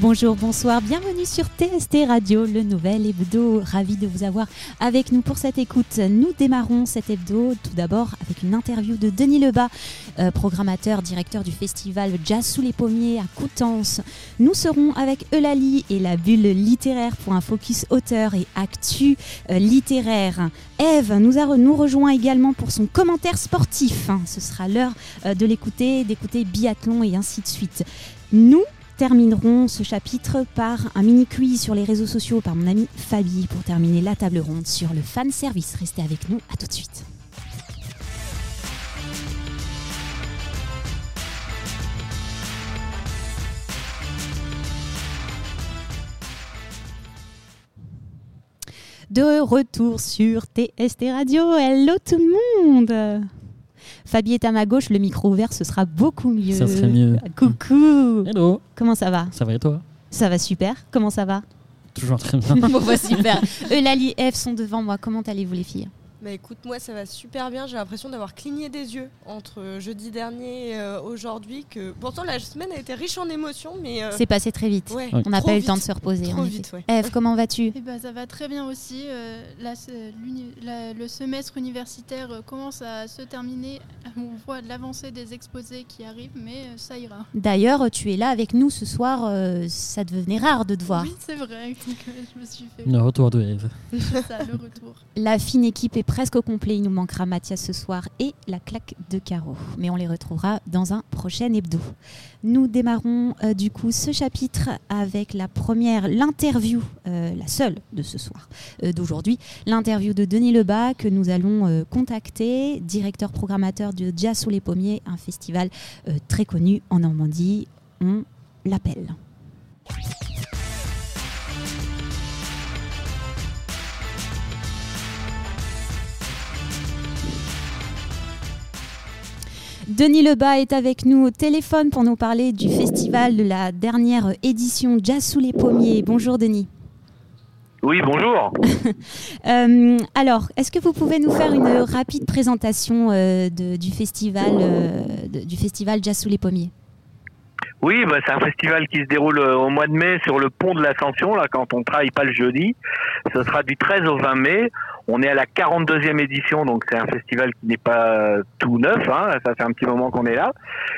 Bonjour, bonsoir, bienvenue sur TST Radio, le nouvel hebdo. Ravi de vous avoir avec nous pour cette écoute. Nous démarrons cet hebdo tout d'abord avec une interview de Denis Lebas, euh, programmateur, directeur du festival Jazz sous les pommiers à Coutances. Nous serons avec Eulalie et la bulle littéraire pour un focus auteur et actu euh, littéraire. Eve nous, a, nous rejoint également pour son commentaire sportif. Ce sera l'heure euh, de l'écouter, d'écouter biathlon et ainsi de suite. Nous terminerons ce chapitre par un mini quiz sur les réseaux sociaux par mon ami Fabi pour terminer la table ronde sur le fan service. Restez avec nous, à tout de suite. De retour sur TST Radio. Hello tout le monde Fabi est à ma gauche, le micro ouvert, ce sera beaucoup mieux. Ça serait mieux. Coucou Hello Comment ça va? Ça va et toi? Ça va super. Comment ça va? Toujours très bien. bon, bah, super. Eulalie et Eve sont devant moi. Comment allez-vous les filles? Bah écoute, moi ça va super bien. J'ai l'impression d'avoir cligné des yeux entre jeudi dernier et euh, aujourd'hui. Que pourtant la semaine a été riche en émotions, mais euh, c'est passé très vite. Ouais, On n'a pas eu le temps de se reposer. Trop en vite, ouais. Eve, comment vas-tu? Eh ben, ça va très bien aussi. Euh, la- le semestre universitaire euh, commence à se terminer. On voit l'avancée des exposés qui arrivent, mais euh, ça ira. D'ailleurs, tu es là avec nous ce soir. euh, ça devenait rare de te voir. Oui, c'est vrai. Euh, je me suis fait Le retour de Eve. ça, le retour. La fine équipe est presque au complet. Il nous manquera Mathias ce soir et la claque de Caro. Mais on les retrouvera dans un prochain hebdo. Nous démarrons euh, du coup ce chapitre avec la première, l'interview, euh, la seule de ce soir, euh, d'aujourd'hui, l'interview de Denis Lebas que nous allons contacter, directeur programmateur de Jazz sous les pommiers, un festival très connu en Normandie. On l'appelle. Denis Lebas est avec nous au téléphone pour nous parler du festival de la dernière édition Jazz sous les pommiers. Bonjour Denis. Oui, bonjour. Euh, alors, est-ce que vous pouvez nous faire une rapide présentation euh, de- du, festival, euh, de- du festival Jazz sous les pommiers? Oui, bah, c'est un festival qui se déroule euh, au mois de mai sur le pont de l'Ascension, là, quand on travaille pas le jeudi. Ce sera du 13 au 20 mai. On est à la 42e édition, donc c'est un festival qui n'est pas euh, tout neuf. Hein, ça fait un petit moment qu'on est là.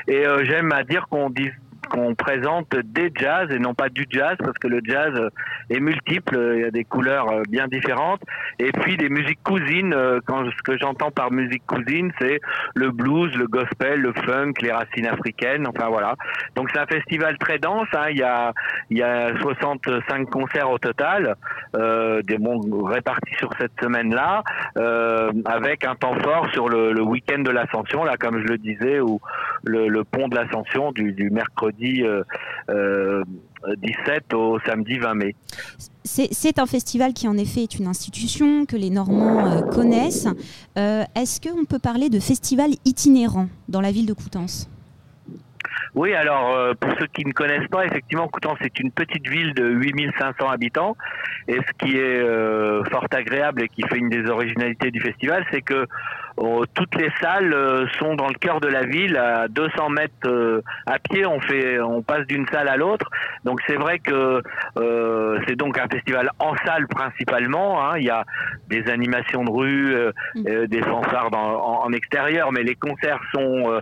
Et euh, j'aime à dire qu'on dit qu'on présente des jazz et non pas du jazz parce que le jazz euh, est multiple, euh, il y a des couleurs euh, bien différentes et puis des musiques cousines quand ce que j'entends par musique cousine c'est le blues, le gospel, le funk, les racines africaines, enfin voilà. Donc c'est un festival très dense, hein, il y a il y a 65 concerts au total, des bons répartis sur cette semaine-là, avec un temps fort sur le, le week-end de l'Ascension, là comme je le disais, où le, le pont de l'Ascension du, du mercredi euh, euh, 17 au samedi 20 mai. C'est un festival qui en effet est une institution que les Normands euh, connaissent. Euh, est-ce qu'on peut parler de festival itinérant dans la ville de Coutances? Oui, alors euh, pour ceux qui ne connaissent pas, effectivement, Coutances c'est une petite ville de 8500 habitants. Et ce qui est euh, fort agréable et qui fait une des originalités du festival, c'est que euh, toutes les salles euh, sont dans le cœur de la ville, à 200 mètres euh, à pied. On fait, on passe d'une salle à l'autre. Donc c'est vrai que euh, c'est donc un festival en salle principalement. hein. Il y a des animations de rue, euh, euh, des fanfares dans- en, en extérieur, mais les concerts sont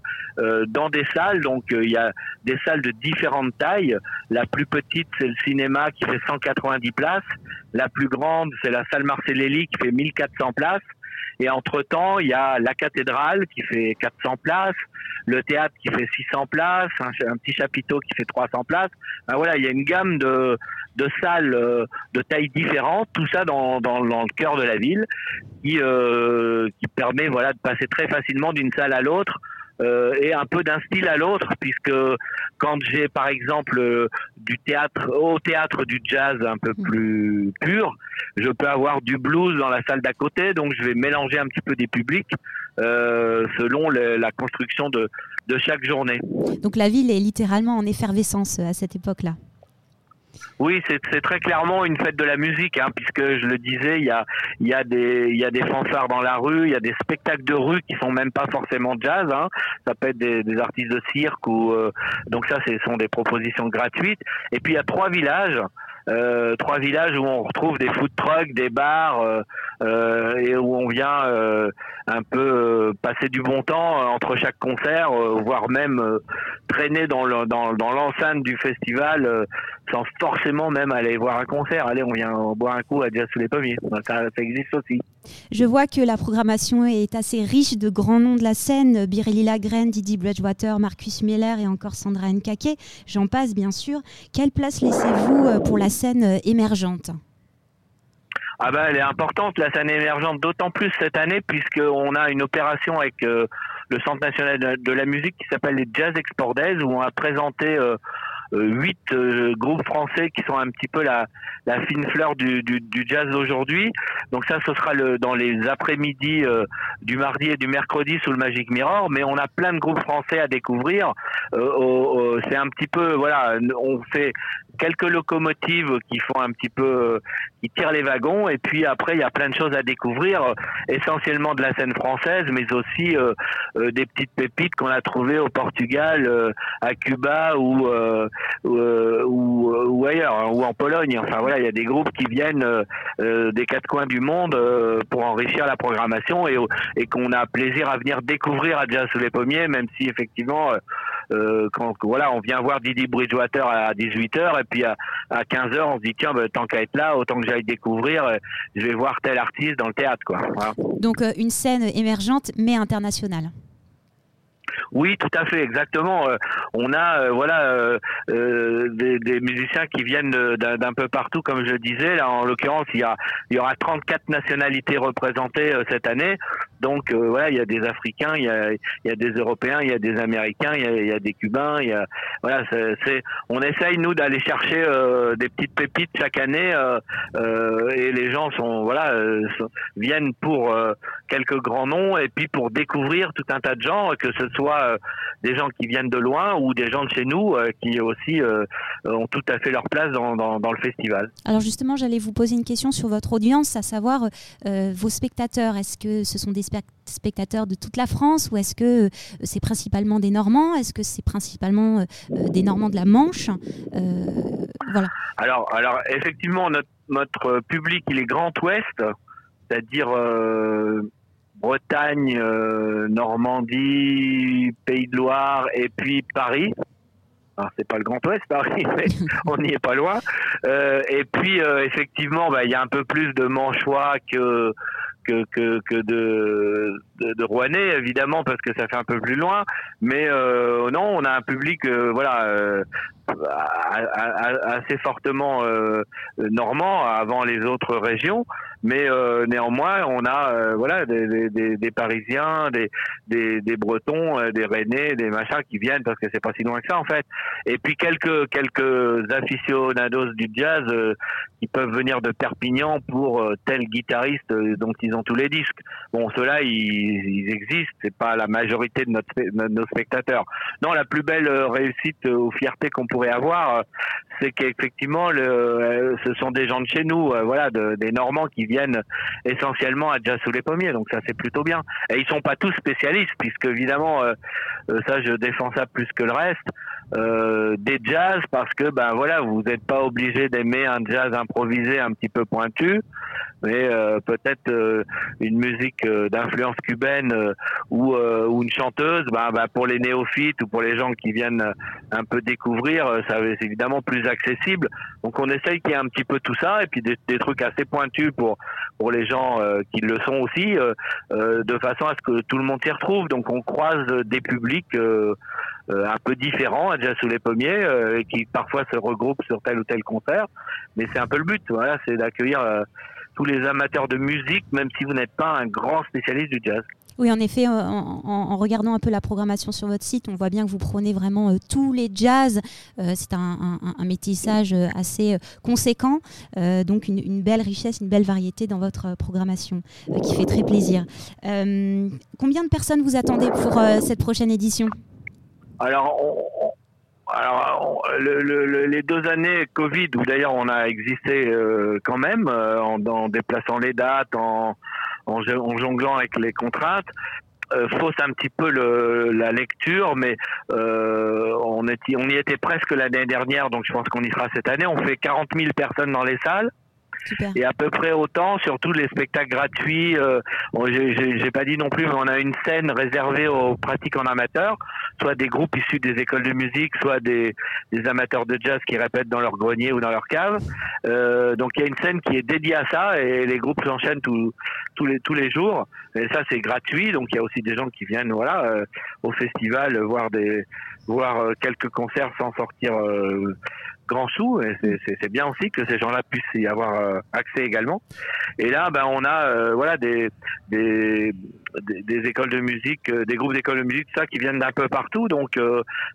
dans des salles. Donc il y a des salles de différentes tailles. La plus petite, c'est le cinéma qui fait 190 places. La plus grande, c'est la salle Marcellelli qui fait 1400 places. Et entre-temps, il y a la cathédrale qui fait 400 places, le théâtre qui fait 600 places, un, petit chapiteau qui fait 300 places. Ben voilà, il y a une gamme de, salles euh, de tailles différentes, tout ça dans le cœur de la ville, qui, euh, qui permet voilà, de passer très facilement d'une salle à l'autre euh, et un peu d'un style à l'autre, puisque quand j'ai par exemple euh, du théâtre au théâtre du jazz un peu plus pur, je peux avoir du blues dans la salle d'à côté, donc je vais mélanger un petit peu des publics euh, selon le- la construction de, de chaque journée. Donc la ville est littéralement en effervescence à cette époque-là. Oui, c'est très clairement une fête de la musique, hein, puisque je le disais, il y a, y, a des, y a des fanfares dans la rue, il y a des spectacles de rue qui sont même pas forcément jazz, hein. ça peut être des, des, artistes de cirque ou euh, donc ça, ce sont des propositions gratuites. Et puis il y a trois villages. Euh, trois villages où on retrouve des food trucks, des bars euh, euh et où on vient euh, un peu passer du bon temps entre chaque concert, voire même traîner dans l'enceinte dans, du festival sans forcément même aller voir un concert. Allez, on vient boire un coup à Jazz sous les pommiers. Ça, ça, existe aussi. Je vois que la programmation est assez riche de grands noms de la scène. Birelli Lagren, Didi Bridgewater, Marcus Miller et encore Sandra Nkake. J'en passe bien sûr. Quelle place laissez-vous euh, pour la scène euh, émergente? Ah ben, elle est importante la scène émergente, d'autant plus cette année puisqu'on a une opération avec euh, le Centre national de la musique qui s'appelle les Jazz Export Days où on a présenté huit euh, groupes français qui sont un petit peu la, la fine fleur du, du, du jazz aujourd'hui. Donc ça, ce sera le, dans les après-midi euh, du mardi et du mercredi sous le Magic Mirror. Mais on a plein de groupes français à découvrir. c'est un petit peu, voilà, on fait quelques locomotives qui font un petit peu, qui tirent les wagons. Et puis après, il y a plein de choses à découvrir, essentiellement de la scène française, mais aussi des petites pépites qu'on a trouvées au Portugal, à Cuba ou euh, ou, ou, ailleurs, hein, ou en Pologne. Enfin voilà, il y a des groupes qui viennent euh, euh, des quatre coins du monde pour enrichir la programmation et, qu'on a plaisir à venir découvrir à Jazz sous les pommiers, même si effectivement, quand voilà, on vient voir Didi Bridgewater à 18h et puis à, à 15h, on se dit tiens, bah, tant qu'à être là, autant que j'aille découvrir, je vais voir tel artiste dans le théâtre. Quoi. Donc une scène émergente mais internationale. Oui, tout à fait, exactement. Euh, on a euh, voilà euh, des, musiciens qui viennent d'un peu partout, comme je disais. Là, en l'occurrence, il y a il y aura 34 nationalités représentées cette année. Donc voilà, il y a des Africains, il y a, y a des Européens, il y a des Américains, il y a, des Cubains. Y a voilà, c'est on essaye nous d'aller chercher des petites pépites chaque année et les gens sont voilà viennent pour quelques grands noms et puis pour découvrir tout un tas de gens, que ce soit euh, des gens qui viennent de loin ou des gens de chez nous euh, qui aussi euh, ont tout à fait leur place dans, dans, le festival. Alors justement, j'allais vous poser une question sur votre audience, à savoir vos spectateurs. Est-ce que ce sont des spectateurs de toute la France ou est-ce que c'est principalement des Normands? Est-ce que c'est principalement des Normands de la Manche? Alors, alors effectivement, notre, public, il est Grand Ouest, c'est-à-dire Bretagne, euh, Normandie, Pays de Loire et puis Paris. Alors c'est pas le Grand Ouest Paris, mais on n'y est pas loin. Euh, et puis euh, effectivement, bah, il y a un peu plus de Manchois que que, que, que de, de, de, Rouennais, évidemment, parce que ça fait un peu plus loin. Mais euh, non, on a un public, euh, voilà, euh, assez fortement normand avant les autres régions. Mais néanmoins, on a voilà des, des, des, Parisiens, des, des, des Bretons, des Rennais, des machins qui viennent parce que c'est pas si loin que ça en fait. Et puis quelques quelques aficionados du jazz qui peuvent venir de Perpignan pour tel guitariste dont ils ont tous les disques. Bon, ceux-là, ils, ils existent, c'est pas la majorité de, notre, nos spectateurs. Non, la plus belle euh, réussite euh, ou fierté qu'on pourrait avoir, euh, c'est qu'effectivement, le, ce sont des gens de chez nous, voilà, de, des Normands qui viennent essentiellement à sous les pommiers, donc ça c'est plutôt bien. Et ils sont pas tous spécialistes, puisque évidemment, ça je défends ça plus que le reste. Euh, des jazz parce que ben voilà vous n'êtes pas obligé d'aimer un jazz improvisé un petit peu pointu mais euh, peut-être euh, une musique d'influence cubaine ou, ou une chanteuse ben, ben, pour les néophytes ou pour les gens qui viennent un peu découvrir ça c'est évidemment plus accessible. Donc on essaye qu'il y ait un petit peu tout ça et puis des, des trucs assez pointus pour pour les gens qui le sont aussi de façon à ce que tout le monde s'y retrouve. Donc on croise des publics euh, un peu différents, déjà sous les pommiers, euh, qui parfois se regroupent sur tel ou tel concert. Mais c'est un peu le but, voilà, c'est d'accueillir euh, tous les amateurs de musique, même si vous n'êtes pas un grand spécialiste du jazz. Oui, en effet, en, regardant un peu la programmation sur votre site, on voit bien que vous prenez vraiment tous les jazz. c'est un, métissage assez conséquent, donc une, belle richesse, une belle variété dans votre programmation qui fait très plaisir. combien de personnes vous attendez pour cette prochaine édition? Alors, alors, le, le, les deux années Covid, où d'ailleurs on a existé euh, quand même, euh, en, en, déplaçant les dates, en, en, jonglant avec les contraintes, euh, fausse un petit peu le, la lecture, mais euh, on, est, on y était presque l'année dernière, donc je pense qu'on y sera cette année. On fait 40 000 personnes dans les salles. Et à peu près autant sur tous les spectacles gratuits. Euh, J'ai pas dit non plus, mais on a une scène réservée aux pratiques en amateur, soit des groupes issus des écoles de musique, soit des, des amateurs de jazz qui répètent dans leur grenier ou dans leur cave. Euh, donc il y a une scène qui est dédiée à ça et les groupes s'enchaînent tous tous les tous les jours. Et ça c'est gratuit, donc il y a aussi des gens qui viennent voilà euh, au festival voir des voir euh, quelques concerts sans sortir euh, grand sous. Et c'est bien aussi que ces gens-là puissent y avoir euh, accès également. Et là, ben, on a euh, voilà des, des, des, écoles de musique, euh, des groupes d'écoles de musique, ça qui viennent d'un peu partout. Donc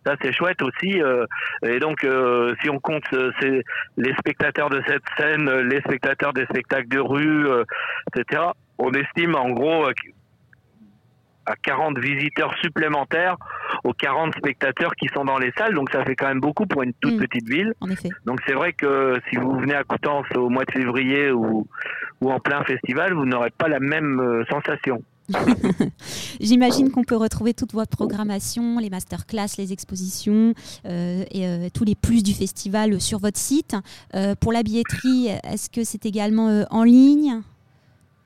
ça c'est chouette aussi. et donc si on compte les spectateurs de cette scène, les spectateurs des spectacles de rue, etc. On estime en gros à 40 visiteurs supplémentaires aux 40 spectateurs qui sont dans les salles. Donc ça fait quand même beaucoup pour une toute mm. petite ville. En effet. Donc c'est vrai que si vous venez à Coutances au mois de février ou, ou en plein festival, vous n'aurez pas la même euh, sensation. J'imagine qu'on peut retrouver toute votre programmation, les masterclass, les expositions euh, et euh, tous les plus du festival sur votre site. pour la billetterie, est-ce que c'est également en ligne?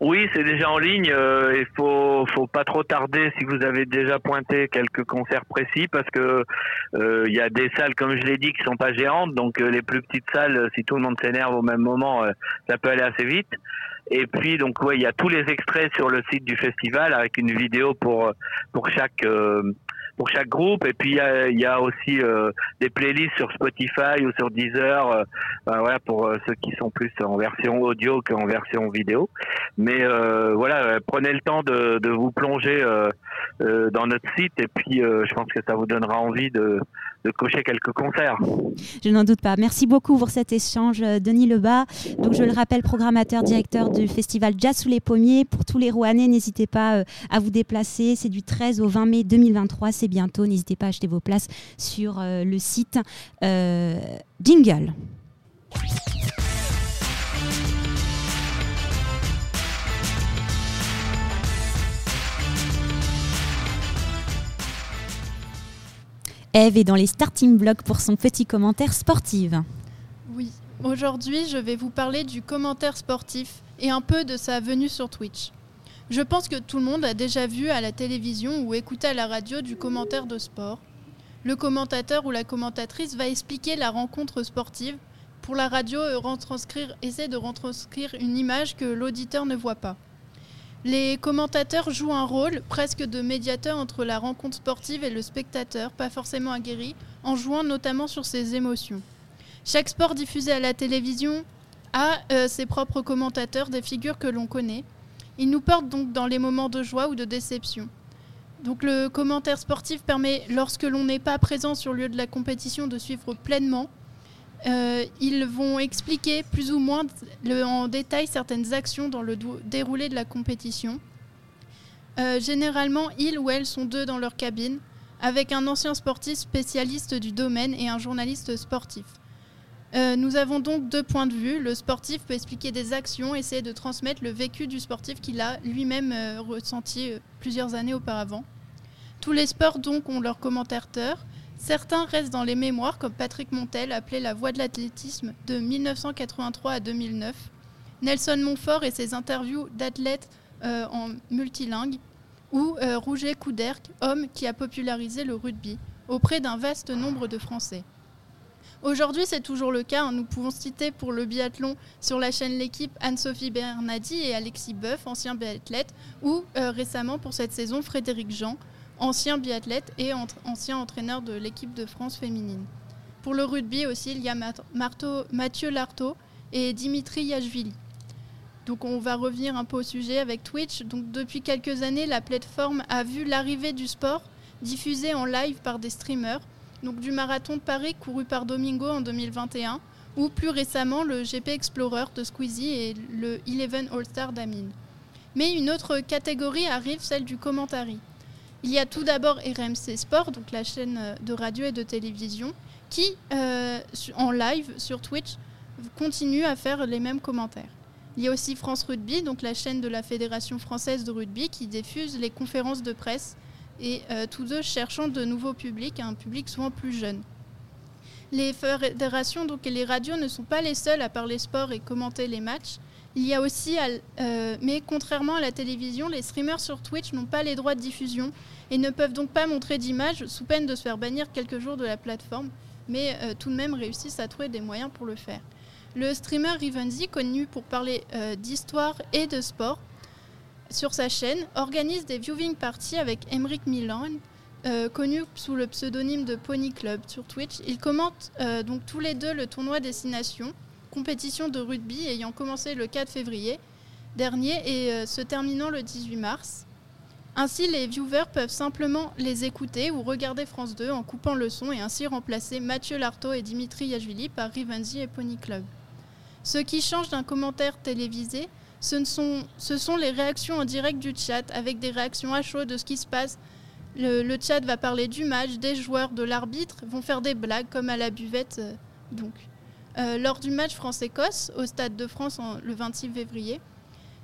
Oui, c'est déjà en ligne. Euh, il faut, faut pas trop tarder si vous avez déjà pointé quelques concerts précis, parce que euh, il y a des salles, comme je l'ai dit, qui sont pas géantes. Donc euh, les plus petites salles, si tout le monde s'énerve au même moment, ça peut aller assez vite. Et puis donc ouais, il y a tous les extraits sur le site du festival avec une vidéo pour pour chaque pour chaque groupe. Et puis il y a, aussi euh, des playlists sur Spotify ou sur Deezer, euh, ben pour euh, ceux qui sont plus en version audio qu'en version vidéo. Mais voilà, prenez le temps de, vous plonger dans notre site et puis je pense que ça vous donnera envie de, de cocher quelques concerts. Je n'en doute pas. Merci beaucoup pour cet échange, Denis Lebas. Donc, je le rappelle, programmateur, directeur du festival Jazz sous les pommiers. Pour tous les Rouennais, n'hésitez pas à vous déplacer. C'est du 13 au 20 mai 2023. C'est bientôt. N'hésitez pas à acheter vos places sur euh, le site euh, Jingle. Eve est dans les starting blocks pour son petit commentaire sportif. Oui, aujourd'hui je vais vous parler du commentaire sportif et un peu de sa venue sur Twitch. Je pense que tout le monde a déjà vu à la télévision ou écouté à la radio du commentaire de sport. Le commentateur ou la commentatrice va expliquer la rencontre sportive. Pour la radio, retranscrire, essaie de retranscrire une image que l'auditeur ne voit pas. Les commentateurs jouent un rôle presque de médiateur entre la rencontre sportive et le spectateur, pas forcément aguerri, en jouant notamment sur ses émotions. Chaque sport diffusé à la télévision a euh, ses propres commentateurs, des figures que l'on connaît. Il nous porte donc dans les moments de joie ou de déception. Donc le commentaire sportif permet, lorsque l'on n'est pas présent sur le lieu de la compétition, de suivre pleinement. Euh, ils vont expliquer plus ou moins en détail certaines actions dans le déroulé de la compétition. Euh, généralement, ils ou elles sont deux dans leur cabine, avec un ancien sportif spécialiste du domaine et un journaliste sportif. Euh, nous avons donc deux points de vue. Le sportif peut expliquer des actions, essayer de transmettre le vécu du sportif qu'il a lui-même euh, ressenti euh, plusieurs années auparavant. Tous les sports donc ont leurs commentateurs. Certains restent dans les mémoires, comme Patrick Montel, appelé la voix de l'athlétisme de 1983 à 2009. Nelson Montfort et ses interviews d'athlètes en multilingue. Ou Rouget Couderc, homme qui a popularisé le rugby auprès d'un vaste nombre de Français. Aujourd'hui, c'est toujours le cas. Hein. Nous pouvons citer pour le biathlon sur la chaîne L'équipe Anne-Sophie Bernadi et Alexis Boeuf, anciens biathlètes, ou euh, récemment pour cette saison Frédéric Jean, ancien biathlète et ancien entraîneur de l'équipe de France féminine. Pour le rugby aussi, il y a Mathieu Lartaud et Dimitri Yachvili. Donc on va revenir un peu au sujet avec Twitch. Donc depuis quelques années, la plateforme a vu l'arrivée du sport diffusé en live par des streamers donc du marathon de Paris couru par Domingo en 2021, ou plus récemment le GP Explorer de Squeezie et le Eleven All-Star d'Amine. Mais une autre catégorie arrive, celle du commentary. Il y a tout d'abord RMC Sport, donc la chaîne de radio et de télévision, qui, euh, en live sur Twitch, continue à faire les mêmes commentaires. Il y a aussi France Rugby, donc la chaîne de la Fédération française de rugby, qui diffuse les conférences de presse, et euh, tous deux cherchant de nouveaux publics, un public souvent plus jeune. Les fédérations donc, et les radios ne sont pas les seuls à parler sport et commenter les matchs. Il y a aussi, euh, mais contrairement à la télévision, les streamers sur Twitch n'ont pas les droits de diffusion et ne peuvent donc pas montrer d'images sous peine de se faire bannir quelques jours de la plateforme, mais euh, tout de même réussissent à trouver des moyens pour le faire. Le streamer Rivenzi, connu pour parler d'histoire et de sport, sur sa chaîne, organise des viewing parties avec Emric Milan, euh, connu sous le pseudonyme de Pony Club sur Twitch. Ils commentent euh, donc tous les deux le tournoi Destination, compétition de rugby ayant commencé le 4 février dernier et euh, se terminant le 18 mars. Ainsi, les viewers peuvent simplement les écouter ou regarder France 2 en coupant le son et ainsi remplacer Mathieu Lartaud et Dimitri Yachvili par Rivenzi et Pony Club. Ce qui change d'un commentaire télévisé, ce, sont, les réactions en direct du chat, avec des réactions à chaud de ce qui se passe. Le, chat va parler du match, des joueurs, de l'arbitre, vont faire des blagues comme à la buvette. euh, donc. Euh, lors du match France-Écosse au Stade de France le 26 février,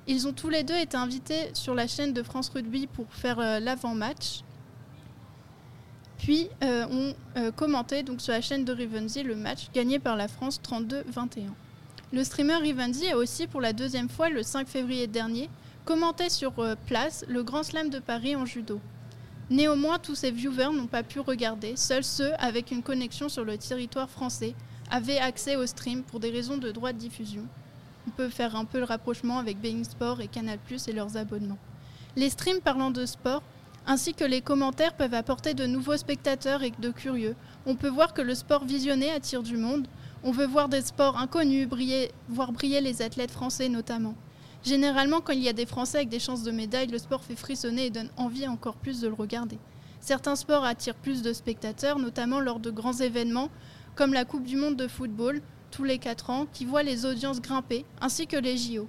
ils ont tous les deux été invités sur la chaîne de France Rugby pour faire euh, l'avant-match. Puis ont commenté donc, sur la chaîne de Rivenzi le match gagné par la France 32-21. Le streamer Rivenzi a aussi pour la deuxième fois le 5 février dernier commenté sur euh, place le Grand Slam de Paris en judo. Néanmoins, tous ces viewers n'ont pas pu regarder, seuls ceux avec une connexion sur le territoire français avaient accès au stream pour des raisons de droit de diffusion. On peut faire un peu le rapprochement avec Bein Sport et Canal+ et leurs abonnements. Les streams parlant de sport ainsi que les commentaires peuvent apporter de nouveaux spectateurs et de curieux. On peut voir que le sport visionné attire du monde. On veut voir des sports inconnus briller, voir briller les athlètes français notamment. Généralement, quand il y a des Français avec des chances de médaille, le sport fait frissonner et donne envie encore plus de le regarder. Certains sports attirent plus de spectateurs, notamment lors de grands événements comme la Coupe du Monde de football tous les 4 ans, qui voit les audiences grimper, ainsi que les JO.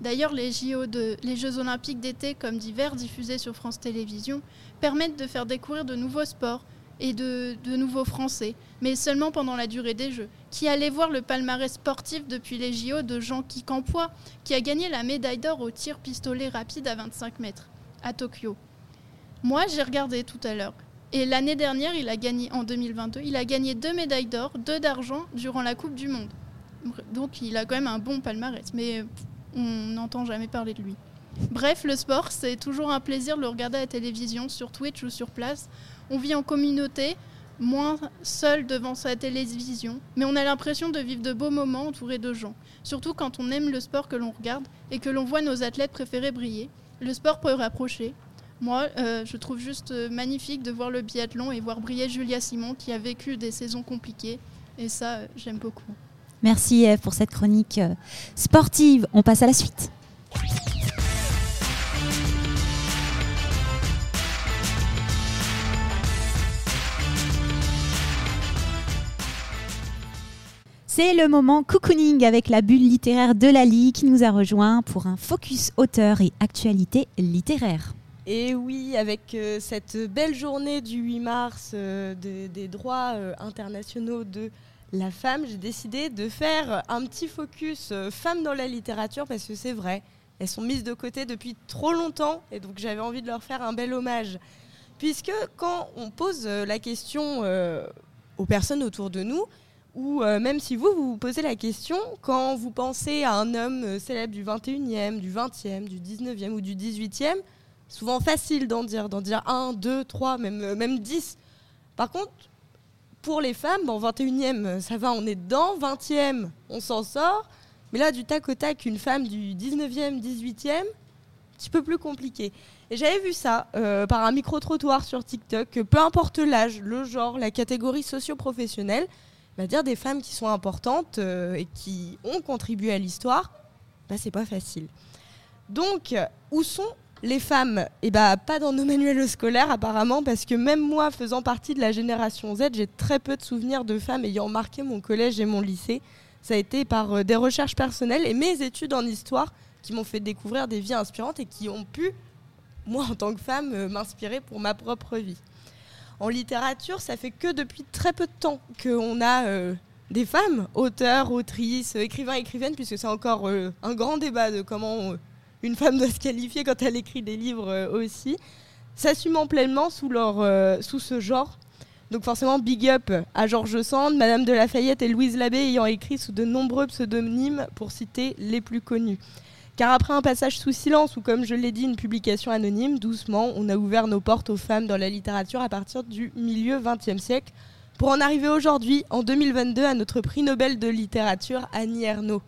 D'ailleurs, les, JO de, les Jeux olympiques d'été comme d'hiver diffusés sur France Télévisions permettent de faire découvrir de nouveaux sports et de, de nouveaux Français, mais seulement pendant la durée des Jeux. Qui allait voir le palmarès sportif depuis les JO de Jean-Qui Campois, qui a gagné la médaille d'or au tir pistolet rapide à 25 mètres à Tokyo Moi, j'ai regardé tout à l'heure. Et l'année dernière, il a gagné en 2022, il a gagné deux médailles d'or, deux d'argent durant la Coupe du Monde. Donc il a quand même un bon palmarès, mais on n'entend jamais parler de lui. Bref, le sport, c'est toujours un plaisir de le regarder à la télévision, sur Twitch ou sur place. On vit en communauté, moins seul devant sa télévision, mais on a l'impression de vivre de beaux moments entourés de gens. Surtout quand on aime le sport que l'on regarde et que l'on voit nos athlètes préférés briller. Le sport peut rapprocher. Moi, euh, je trouve juste euh, magnifique de voir le biathlon et voir briller Julia Simon qui a vécu des saisons compliquées. Et ça, euh, j'aime beaucoup. Merci Eve pour cette chronique sportive. On passe à la suite. C'est le moment cocooning avec la bulle littéraire de Lali qui nous a rejoint pour un focus auteur et actualité littéraire. Et oui, avec euh, cette belle journée du 8 mars euh, de- des droits euh, internationaux de la femme, j'ai décidé de faire un petit focus femmes dans la littérature parce que c'est vrai, elles sont mises de côté depuis trop longtemps et donc j'avais envie de leur faire un bel hommage. Puisque quand on pose la question aux personnes autour de nous, ou euh, même si vous, vous vous posez la question, quand vous pensez à un homme euh, célèbre du 21e, du 20e, du 19e ou du 18e, souvent facile d'en dire, d'en dire 1, 2, 3, même, euh, même 10. Par contre, pour les femmes, bon, 21e, euh, ça va, on est dedans, 20e, on s'en sort. Mais là, du tac au tac, une femme du 19e, 18e, un petit peu plus compliqué. Et j'avais vu ça euh, par un micro-trottoir sur TikTok, que peu importe l'âge, le genre, la catégorie socio-professionnelle, bah, dire des femmes qui sont importantes euh, et qui ont contribué à l'histoire, bah, c'est pas facile. Donc, où sont les femmes? Eh bah, pas dans nos manuels scolaires apparemment, parce que même moi, faisant partie de la génération Z, j'ai très peu de souvenirs de femmes ayant marqué mon collège et mon lycée. Ça a été par euh, des recherches personnelles et mes études en histoire qui m'ont fait découvrir des vies inspirantes et qui ont pu, moi en tant que femme, euh, m'inspirer pour ma propre vie. En littérature, ça fait que depuis très peu de temps qu'on a euh, des femmes, auteurs, autrices, écrivains, écrivaines, puisque c'est encore euh, un grand débat de comment euh, une femme doit se qualifier quand elle écrit des livres euh, aussi, s'assumant pleinement sous, leur, euh, sous ce genre. Donc forcément, big up à Georges Sand, Madame de Lafayette et Louise Labbé ayant écrit sous de nombreux pseudonymes pour citer les plus connus. Car après un passage sous silence ou comme je l'ai dit, une publication anonyme, doucement, on a ouvert nos portes aux femmes dans la littérature à partir du milieu XXe siècle pour en arriver aujourd'hui, en 2022, à notre prix Nobel de littérature, Annie Ernaux.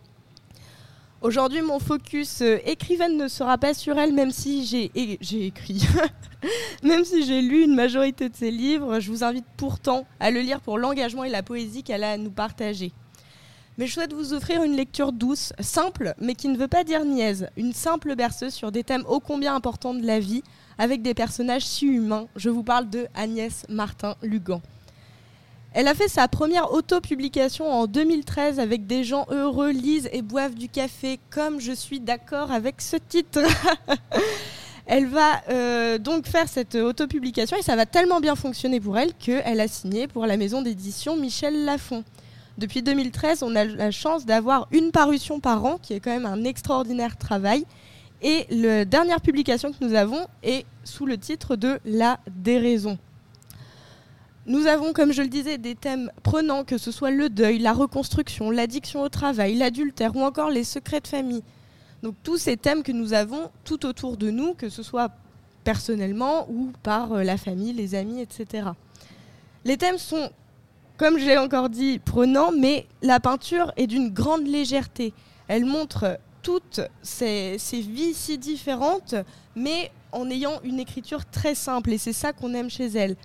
Aujourd'hui, mon focus euh, écrivaine ne sera pas sur elle, même si j'ai écrit, même si j'ai lu une majorité de ses livres. Je vous invite pourtant à le lire pour l'engagement et la poésie qu'elle a à nous partager. Mais je souhaite vous offrir une lecture douce, simple, mais qui ne veut pas dire niaise. Une simple berceuse sur des thèmes ô combien importants de la vie, avec des personnages si humains. Je vous parle de Agnès Martin-Lugan. Elle a fait sa première autopublication en 2013 avec Des gens heureux lisent et boivent du café, comme je suis d'accord avec ce titre. elle va euh, donc faire cette autopublication et ça va tellement bien fonctionner pour elle qu'elle a signé pour la maison d'édition Michel Lafon. Depuis 2013, on a la chance d'avoir une parution par an, qui est quand même un extraordinaire travail. Et la dernière publication que nous avons est sous le titre de La déraison. Nous avons, comme je le disais, des thèmes prenants, que ce soit le deuil, la reconstruction, l'addiction au travail, l'adultère ou encore les secrets de famille. Donc tous ces thèmes que nous avons tout autour de nous, que ce soit personnellement ou par euh, la famille, les amis, etc. Les thèmes sont, comme je l'ai encore dit, prenants, mais la peinture est d'une grande légèreté. Elle montre toutes ces, ces vies si différentes, mais en ayant une écriture très simple, et c'est ça qu'on aime chez elle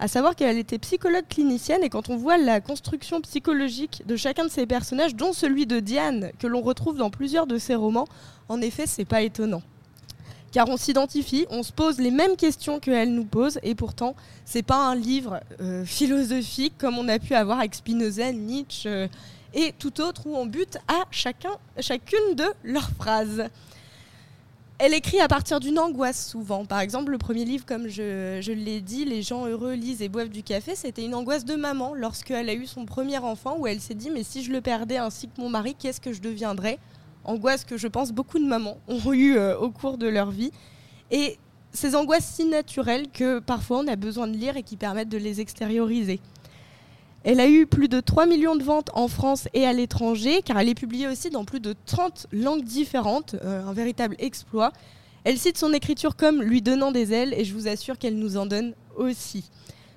à savoir qu'elle était psychologue clinicienne et quand on voit la construction psychologique de chacun de ses personnages, dont celui de Diane, que l'on retrouve dans plusieurs de ses romans, en effet, c'est pas étonnant. Car on s'identifie, on se pose les mêmes questions qu'elle nous pose, et pourtant, c'est pas un livre euh, philosophique comme on a pu avoir avec Spinoza, Nietzsche euh, et tout autre où on bute à chacun, chacune de leurs phrases. Elle écrit à partir d'une angoisse souvent. Par exemple, le premier livre, comme je, je l'ai dit, Les gens heureux lisent et boivent du café, c'était une angoisse de maman lorsqu'elle a eu son premier enfant où elle s'est dit mais si je le perdais ainsi que mon mari, qu'est-ce que je deviendrais? Angoisse que je pense beaucoup de mamans ont eu euh, au cours de leur vie. Et ces angoisses si naturelles que parfois on a besoin de lire et qui permettent de les extérioriser. Elle a eu plus de 3 millions de ventes en France et à l'étranger, car elle est publiée aussi dans plus de 30 langues différentes, euh, un véritable exploit. Elle cite son écriture comme lui donnant des ailes, et je vous assure qu'elle nous en donne aussi.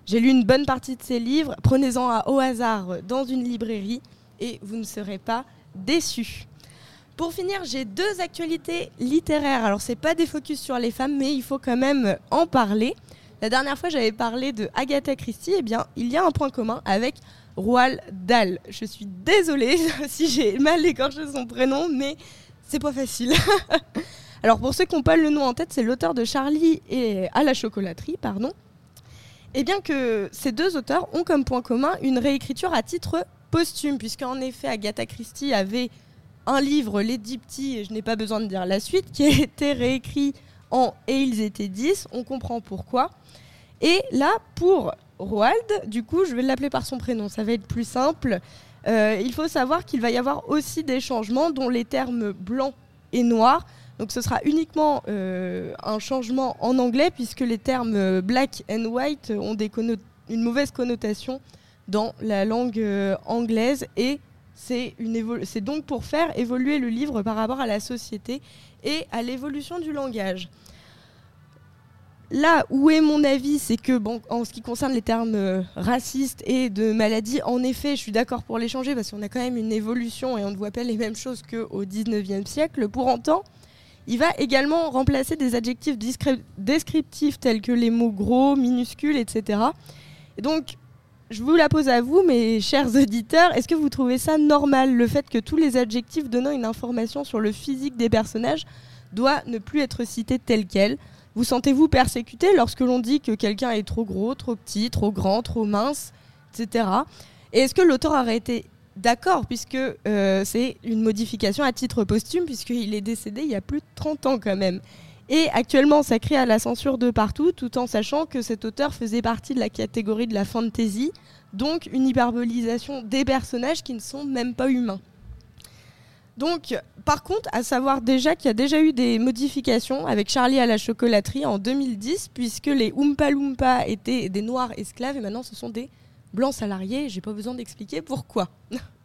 J'ai lu une bonne partie de ses livres, prenez-en un au hasard dans une librairie, et vous ne serez pas déçus. Pour finir, j'ai deux actualités littéraires. Alors, c'est pas des focus sur les femmes, mais il faut quand même en parler. La dernière fois, j'avais parlé de Agatha Christie. Eh bien, il y a un point commun avec Roald Dahl. Je suis désolée si j'ai mal écorché son prénom, mais c'est pas facile. Alors, pour ceux qui n'ont pas le nom en tête, c'est l'auteur de Charlie et à la chocolaterie, pardon. Et bien que ces deux auteurs ont comme point commun une réécriture à titre posthume, puisqu'en effet, Agatha Christie avait un livre, Les Dix Petits, et je n'ai pas besoin de dire la suite, qui a été réécrit en Et ils étaient 10, on comprend pourquoi. Et là, pour Roald, du coup, je vais l'appeler par son prénom, ça va être plus simple. Euh, il faut savoir qu'il va y avoir aussi des changements, dont les termes blanc et noir. Donc ce sera uniquement euh, un changement en anglais, puisque les termes black and white ont une mauvaise connotation dans la langue euh, anglaise. Et c'est donc pour faire évoluer le livre par rapport à la société et à l'évolution du langage. Là où est mon avis, c'est que bon, en ce qui concerne les termes euh, racistes et de maladie, en effet, je suis d'accord pour les changer parce qu'on a quand même une évolution et on ne voit pas les mêmes choses qu'au 19e siècle. Pour autant, il va également remplacer des adjectifs descriptifs tels que les mots gros, minuscules, etc. Et donc, je vous la pose à vous, mes chers auditeurs. Est-ce que vous trouvez ça normal, le fait que tous les adjectifs donnant une information sur le physique des personnages doivent ne plus être cités tels quels Vous sentez-vous persécuté lorsque l'on dit que quelqu'un est trop gros, trop petit, trop grand, trop mince, etc. Et est-ce que l'auteur aurait été d'accord, puisque euh, c'est une modification à titre posthume, puisqu'il est décédé il y a plus de 30 ans quand même? Et actuellement, ça crée à la censure de partout, tout en sachant que cet auteur faisait partie de la catégorie de la fantasy, donc une hyperbolisation des personnages qui ne sont même pas humains. Donc, par contre, à savoir déjà qu'il y a déjà eu des modifications avec Charlie à la chocolaterie en 2010, puisque les Oompa Loompa étaient des noirs esclaves et maintenant ce sont des blancs salariés. J'ai pas besoin d'expliquer pourquoi.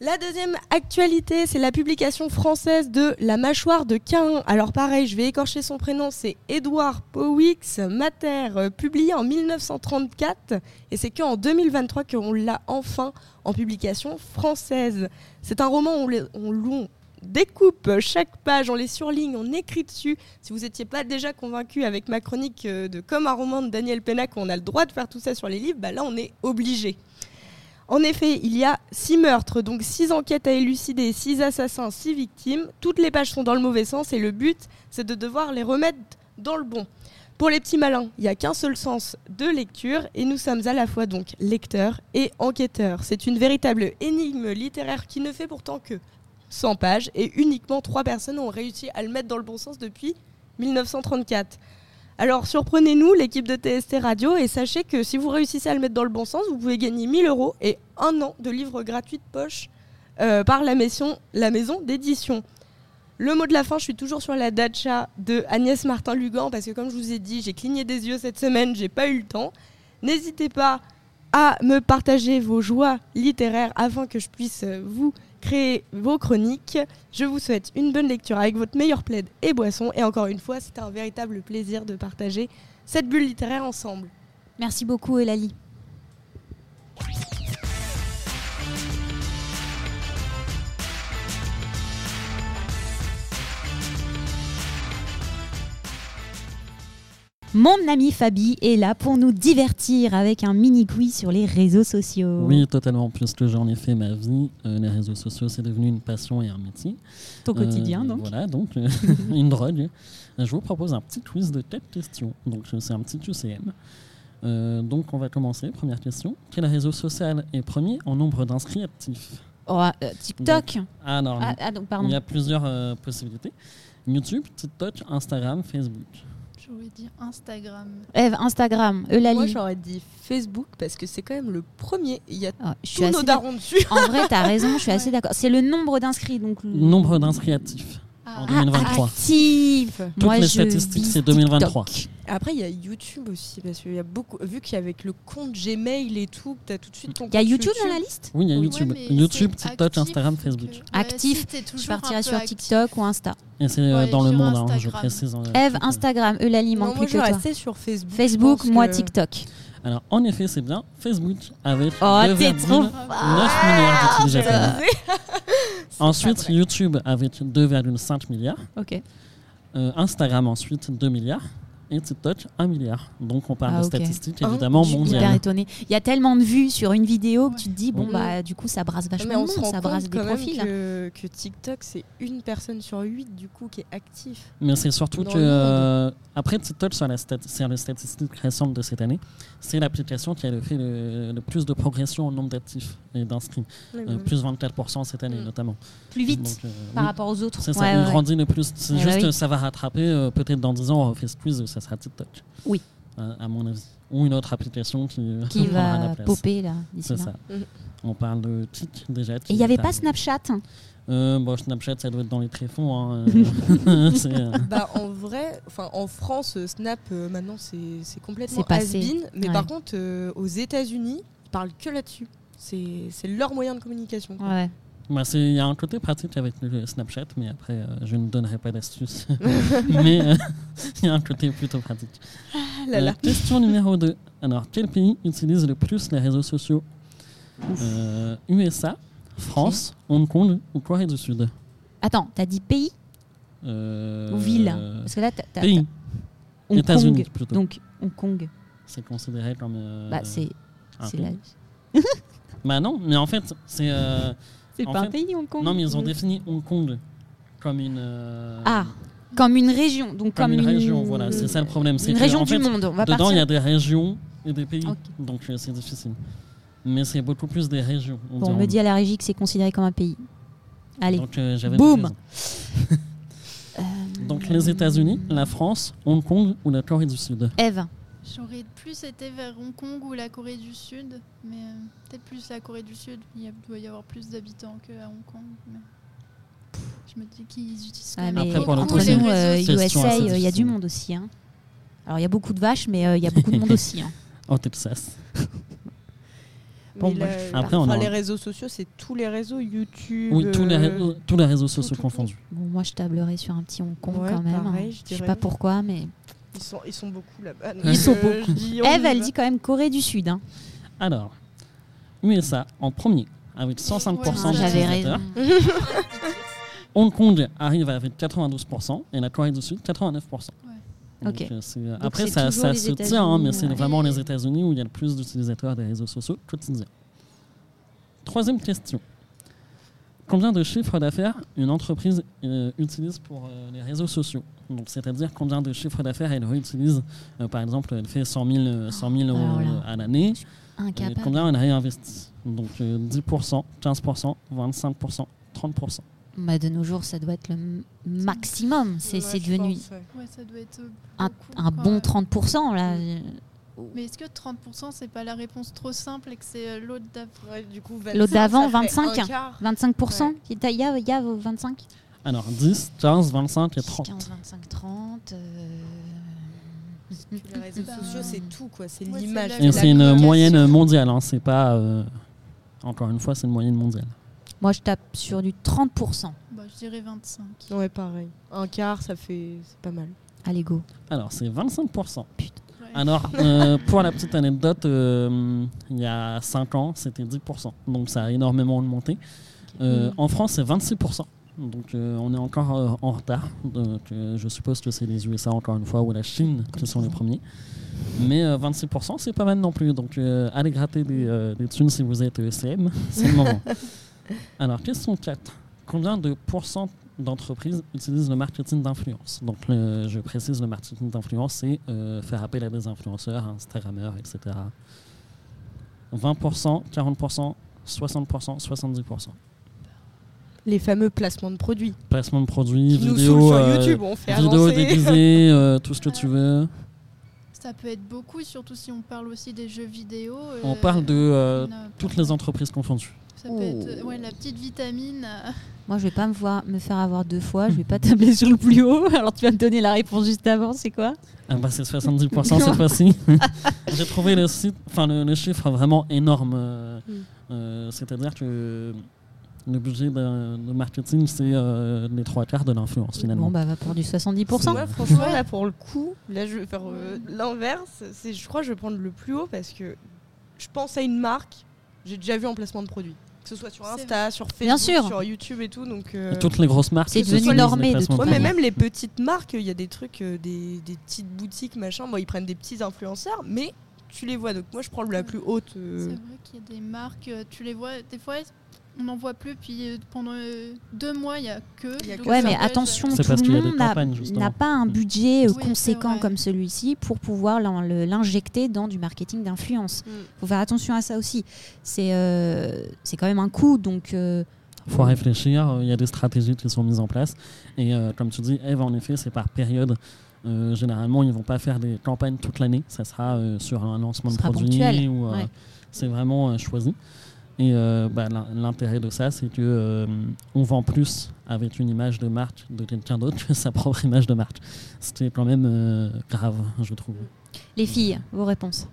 La deuxième actualité, c'est la publication française de La mâchoire de Cain. Alors pareil, je vais écorcher son prénom, c'est Édouard Powix Mater, euh, publié en 1934. Et c'est qu'en 2023 qu'on l'a enfin en publication française. C'est un roman où on, découpe chaque page, on les surligne, on écrit dessus. Si vous n'étiez pas déjà convaincu avec ma chronique euh, de Comme un roman de Daniel Pennac, on a le droit de faire tout ça sur les livres, bah là on est obligé. En effet, il y a six meurtres, donc six enquêtes à élucider, six assassins, six victimes. Toutes les pages sont dans le mauvais sens et le but, c'est de devoir les remettre dans le bon. Pour les petits malins, il n'y a qu'un seul sens de lecture et nous sommes à la fois donc lecteurs et enquêteurs. C'est une véritable énigme littéraire qui ne fait pourtant que 100 pages et uniquement trois personnes ont réussi à le mettre dans le bon sens depuis 1934. Alors surprenez-nous, l'équipe de TST Radio, et sachez que si vous réussissez à le mettre dans le bon sens, vous pouvez gagner 1000 euros et un an de livres gratuits de poche euh, par la maison, la d'édition. Le mot de la fin, je suis toujours sur la dacha de Agnès Martin-Lugan parce que comme je vous ai dit, j'ai cligné des yeux cette semaine, j'ai pas eu le temps. N'hésitez pas à me partager vos joies littéraires afin que je puisse euh, vous créer vos chroniques. Je vous souhaite une bonne lecture avec votre meilleur plaid et boisson. Et encore une fois, c'était un véritable plaisir de partager cette bulle littéraire ensemble. Merci beaucoup, Eulalie. Mon ami Fabi est là pour nous divertir avec un mini quiz sur les réseaux sociaux. Oui, totalement, puisque j'en ai fait ma vie. Euh, les réseaux sociaux, c'est devenu une passion et un métier. Ton quotidien, Euh, donc. Voilà, donc euh, une drogue. Je vous propose un petit quiz de tête question. Donc, c'est un petit UCM. Euh, donc, on va commencer. Première question. Quel réseau social est premier en nombre d'inscrits actifs? Oh, euh, TikTok. Ah non, Ah, ah, donc, il pardon. y a plusieurs euh, possibilités. YouTube, TikTok, Instagram, Facebook. J'aurais dit Instagram. Eve, Instagram. Eulalie. Moi, j'aurais dit Facebook parce que c'est quand même le premier. Il y a Ah, je tous nos darons dessus. En vrai, t'as raison, je suis assez d'accord. C'est le nombre d'inscrits. Donc le- Nombre d'inscrits actifs. Ah, En 2023. actif. Toutes Moi, les je statistiques, c'est 2023. TikTok. Après, il y a YouTube aussi parce qu'il y a beaucoup. Vu qu'avec le compte Gmail et tout, t'as tout de suite ton. Il y a YouTube dans la liste Oui, il y a. YouTube. Ouais, YouTube, TikTok, actif Instagram, que- Facebook. Ouais, Actif, Je peu sur actif. TikTok ou Insta. Et c'est euh, Ouais, dans le monde, hein, je précise. euh, Eve, euh. Instagram. Eulalie, manque moi, plus je que vais toi. rester sur Facebook. Facebook, moi que- TikTok. Alors, en effet, c'est bien. Facebook avec Oh, 2,9 t'es trop milliards d'utilisateurs. Ensuite. YouTube avec 2,5 milliards. Ok. Euh, Instagram ensuite 2 milliards. Et TikTok 1 milliard. Donc on parle Ah, de ok. statistiques Ah, évidemment je suis Hyper mondiales. étonnée. Il y a tellement de vues sur une vidéo que tu te dis, bon, bah, du coup, ça brasse vachement Mais de on monde, ça brasse des profils. que, que TikTok, c'est une personne sur huit du coup qui est actif. Mais c'est surtout que euh, après TikTok sur, la stat- sur les statistiques récentes de cette année, c'est l'application qui a le, fait le, le plus de progression en nombre d'actifs et d'inscrits. Euh, plus 24% cette année Mm. notamment. Plus vite Donc, euh, par oui, rapport aux autres. C'est ça, Ouais, il ouais, ouais. grandit le plus. C'est Eh juste, bah oui. ça va rattraper. euh, Peut-être dans 10 ans, on refait ce quiz, ça sera TikTok. Oui. À mon avis. Ou une autre application qui, Qui prendra la va popper là, C'est ça. Mhm. On parle de TIC déjà. Et il n'y avait pas Snapchat Snapchat Euh, bon, Snapchat, ça doit être dans les tréfonds. hein, euh, euh, Bah, en vrai, enfin en France, euh, Snap euh, maintenant c'est c'est complètement has-been, mais Ouais. par contre euh, aux États-Unis, ils parlent que là-dessus. C'est c'est leur moyen de communication. quoi. Ouais. C'est- Il y a un côté pratique avec le Snapchat, mais après, euh, je ne donnerai pas d'astuces. mais euh, il y a un côté plutôt pratique. Ah là là. Euh, question numéro 2. Alors, quel pays utilise le plus les réseaux sociaux? USA, France, Hong Kong ou Corée du Sud? Attends, t'as dit pays? Ou ville? Parce que là, t'as. Pays. États-Unis plutôt. Donc, Hong Kong, C'est considéré comme. bah, c'est c'est la- Bah non, mais en fait, c'est. C'est pas fait- un pays, Hong Kong Non, mais ils ont défini Hong Kong comme une. euh, Ah, comme une région. Donc comme, comme, une, région, voilà, c'est ça le problème. c'est Une région en du fait, monde. On va Dedans, partir. il y a des régions et des pays. Donc c'est difficile. Mais c'est beaucoup plus des régions. on Bon, me dit à la régie que c'est considéré comme un pays. Allez. Donc euh, Boum. Donc les États-Unis, la France, Hong Kong ou la Corée du Sud? Eve. J'aurais plus été vers Hong Kong ou la Corée du Sud, mais euh, peut-être plus la Corée du Sud. Il doit y avoir plus d'habitants qu'à Hong Kong. mais Je me dis qu'ils utilisent même mais Après, entre les nous, euh, USA, euh, il y a du monde aussi. hein. Alors il y a beaucoup de vaches, mais euh, il y a beaucoup de monde aussi. hein. Au Texas. Bon, je- Après, on enfin, a- les réseaux sociaux, c'est tous les réseaux, YouTube. Oui, tous les, réseaux, tous les réseaux sociaux tout, tout. confondus. Bon, moi, je tablerai sur un petit Hong Kong Ouais, quand même. hein. pareil, je je sais pas pourquoi, mais Ils sont, ils sont beaucoup là-bas. Ils sont euh, beaucoup. Eve, elle dit quand même Corée du Sud. hein. Alors, USA en premier avec 65% Ouais, des J'avais utilisateurs. raison. Hong Kong arrive avec 92% et la Corée du Sud 89%. Donc, Ok. euh, après, ça, se tient, hein, mais c'est vraiment les États-Unis où il y a le plus d'utilisateurs des réseaux sociaux quotidiens. Troisième question. Combien de chiffres d'affaires une entreprise euh, utilise pour euh, les réseaux sociaux? Donc, C'est-à-dire combien de chiffres d'affaires elle réutilise Euh, Par exemple, elle fait 100 000, euh, 100 000 euros euh, à l'année. Combien elle réinvestit Donc euh, 10%, 15%, 25%, 30%. Bah, de nos jours, ça doit être le m- maximum. C'est Ouais, devenu pense, ouais. Ouais, ça doit être euh, un, bon 30%. Là. Mais est-ce que 30% c'est pas la réponse trop simple et que c'est l'autre d'avant Ouais, du coup, L'autre 25, d'avant, ça fait 25. un quart. 25% Il y a, y a 25 Alors 10, 15, 25 et 30. 15, 25, 30. euh, Les réseaux sociaux, c'est tout, quoi. C'est ouais, l'image. c'est Et c'est une moyenne mondiale, hein, c'est pas. euh, encore une fois, c'est une moyenne mondiale. Moi, je tape sur du 30%. bah, Je dirais 25. Ouais, pareil. Un quart, ça fait. C'est pas mal. Allez, go. Alors c'est 25%. Ouais. Alors euh, pour la petite anecdote, euh, il y a 5 ans, c'était 10%. Donc ça a énormément augmenté. Euh, Mm. En France, c'est 26%. Donc euh, on est encore euh, en retard. Donc euh, je suppose que c'est les USA encore une fois ou la Chine qui sont les premiers. Mais euh, 26%, c'est pas mal non plus. Donc allez gratter des, des thunes si vous êtes ECM, c'est le moment. Alors question 4. Combien de pourcents d'entreprises utilisent le marketing d'influence? Donc le- je précise, le marketing d'influence, c'est faire appel à des influenceurs, Instagrammeurs, etc. 20%, 40%, 60%, 70%. Les fameux placements de produits. Placement de produits, Qui vidéos, sur euh, YouTube, on fait vidéos déguisées, euh, tout ce que tu veux. Ça peut être beaucoup, surtout si on parle aussi des jeux vidéo. On parle de euh, toutes les entreprises confondues. Ça peut être euh, ouais, la petite vitamine. Moi, je vais pas me, voir, me faire avoir deux fois. Je vais pas tabler sur le plus haut. Alors, tu vas me donner la réponse juste avant. C'est quoi? Ah bah c'est 70% cette fois-ci. J'ai trouvé le, site, enfin, le, le chiffre vraiment énorme. euh, Mm. euh, C'est-à-dire que le budget de, de marketing, c'est euh, les trois quarts de l'influence finalement. Bon, bah, va pour du 70%. Ouais, franchement, là, pour le coup, là, je vais faire euh, l'inverse. C'est, je crois que je vais prendre le plus haut parce que je pense à une marque, j'ai déjà vu en placement de produit. Que ce soit sur C'est Insta, sur Facebook, Bien sûr. sur YouTube et tout. Donc, euh, Et Toutes les grosses marques. C'est devenu normé de Ouais, mais même les petites marques, il y a des trucs, euh, des, des petites boutiques, machin. Bon, ils prennent des petits influenceurs, mais tu les vois. Donc, moi, je prends la plus haute. euh, C'est vrai qu'il y a des marques, euh, tu les vois, des fois on n'en voit plus, puis euh, pendant euh, deux mois il n'y a que. Il y a Ouais, mais attention, C'est tout parce le qu'il y a des monde n'a- campagnes, justement. n'a pas un budget euh, Oui, conséquent comme celui-ci pour pouvoir l'injecter dans du marketing d'influence. Mm. faut faire attention à ça aussi. C'est euh, c'est quand même un coût, donc euh, Il faut réfléchir, il y a des stratégies qui sont mises en place. Et euh, comme tu dis, Eve, en effet, c'est par période. Euh, généralement, ils vont pas faire des campagnes toute l'année. Ça sera euh, sur un lancement Ce de produit. Ou, euh, ouais. C'est vraiment euh, choisi. Et euh, bah, l'in- l'intérêt de ça, c'est que euh, on vend plus avec une image de marque de quelqu'un d'autre que sa propre image de marque. C'était quand même euh, grave, je trouve. les filles, vos réponses.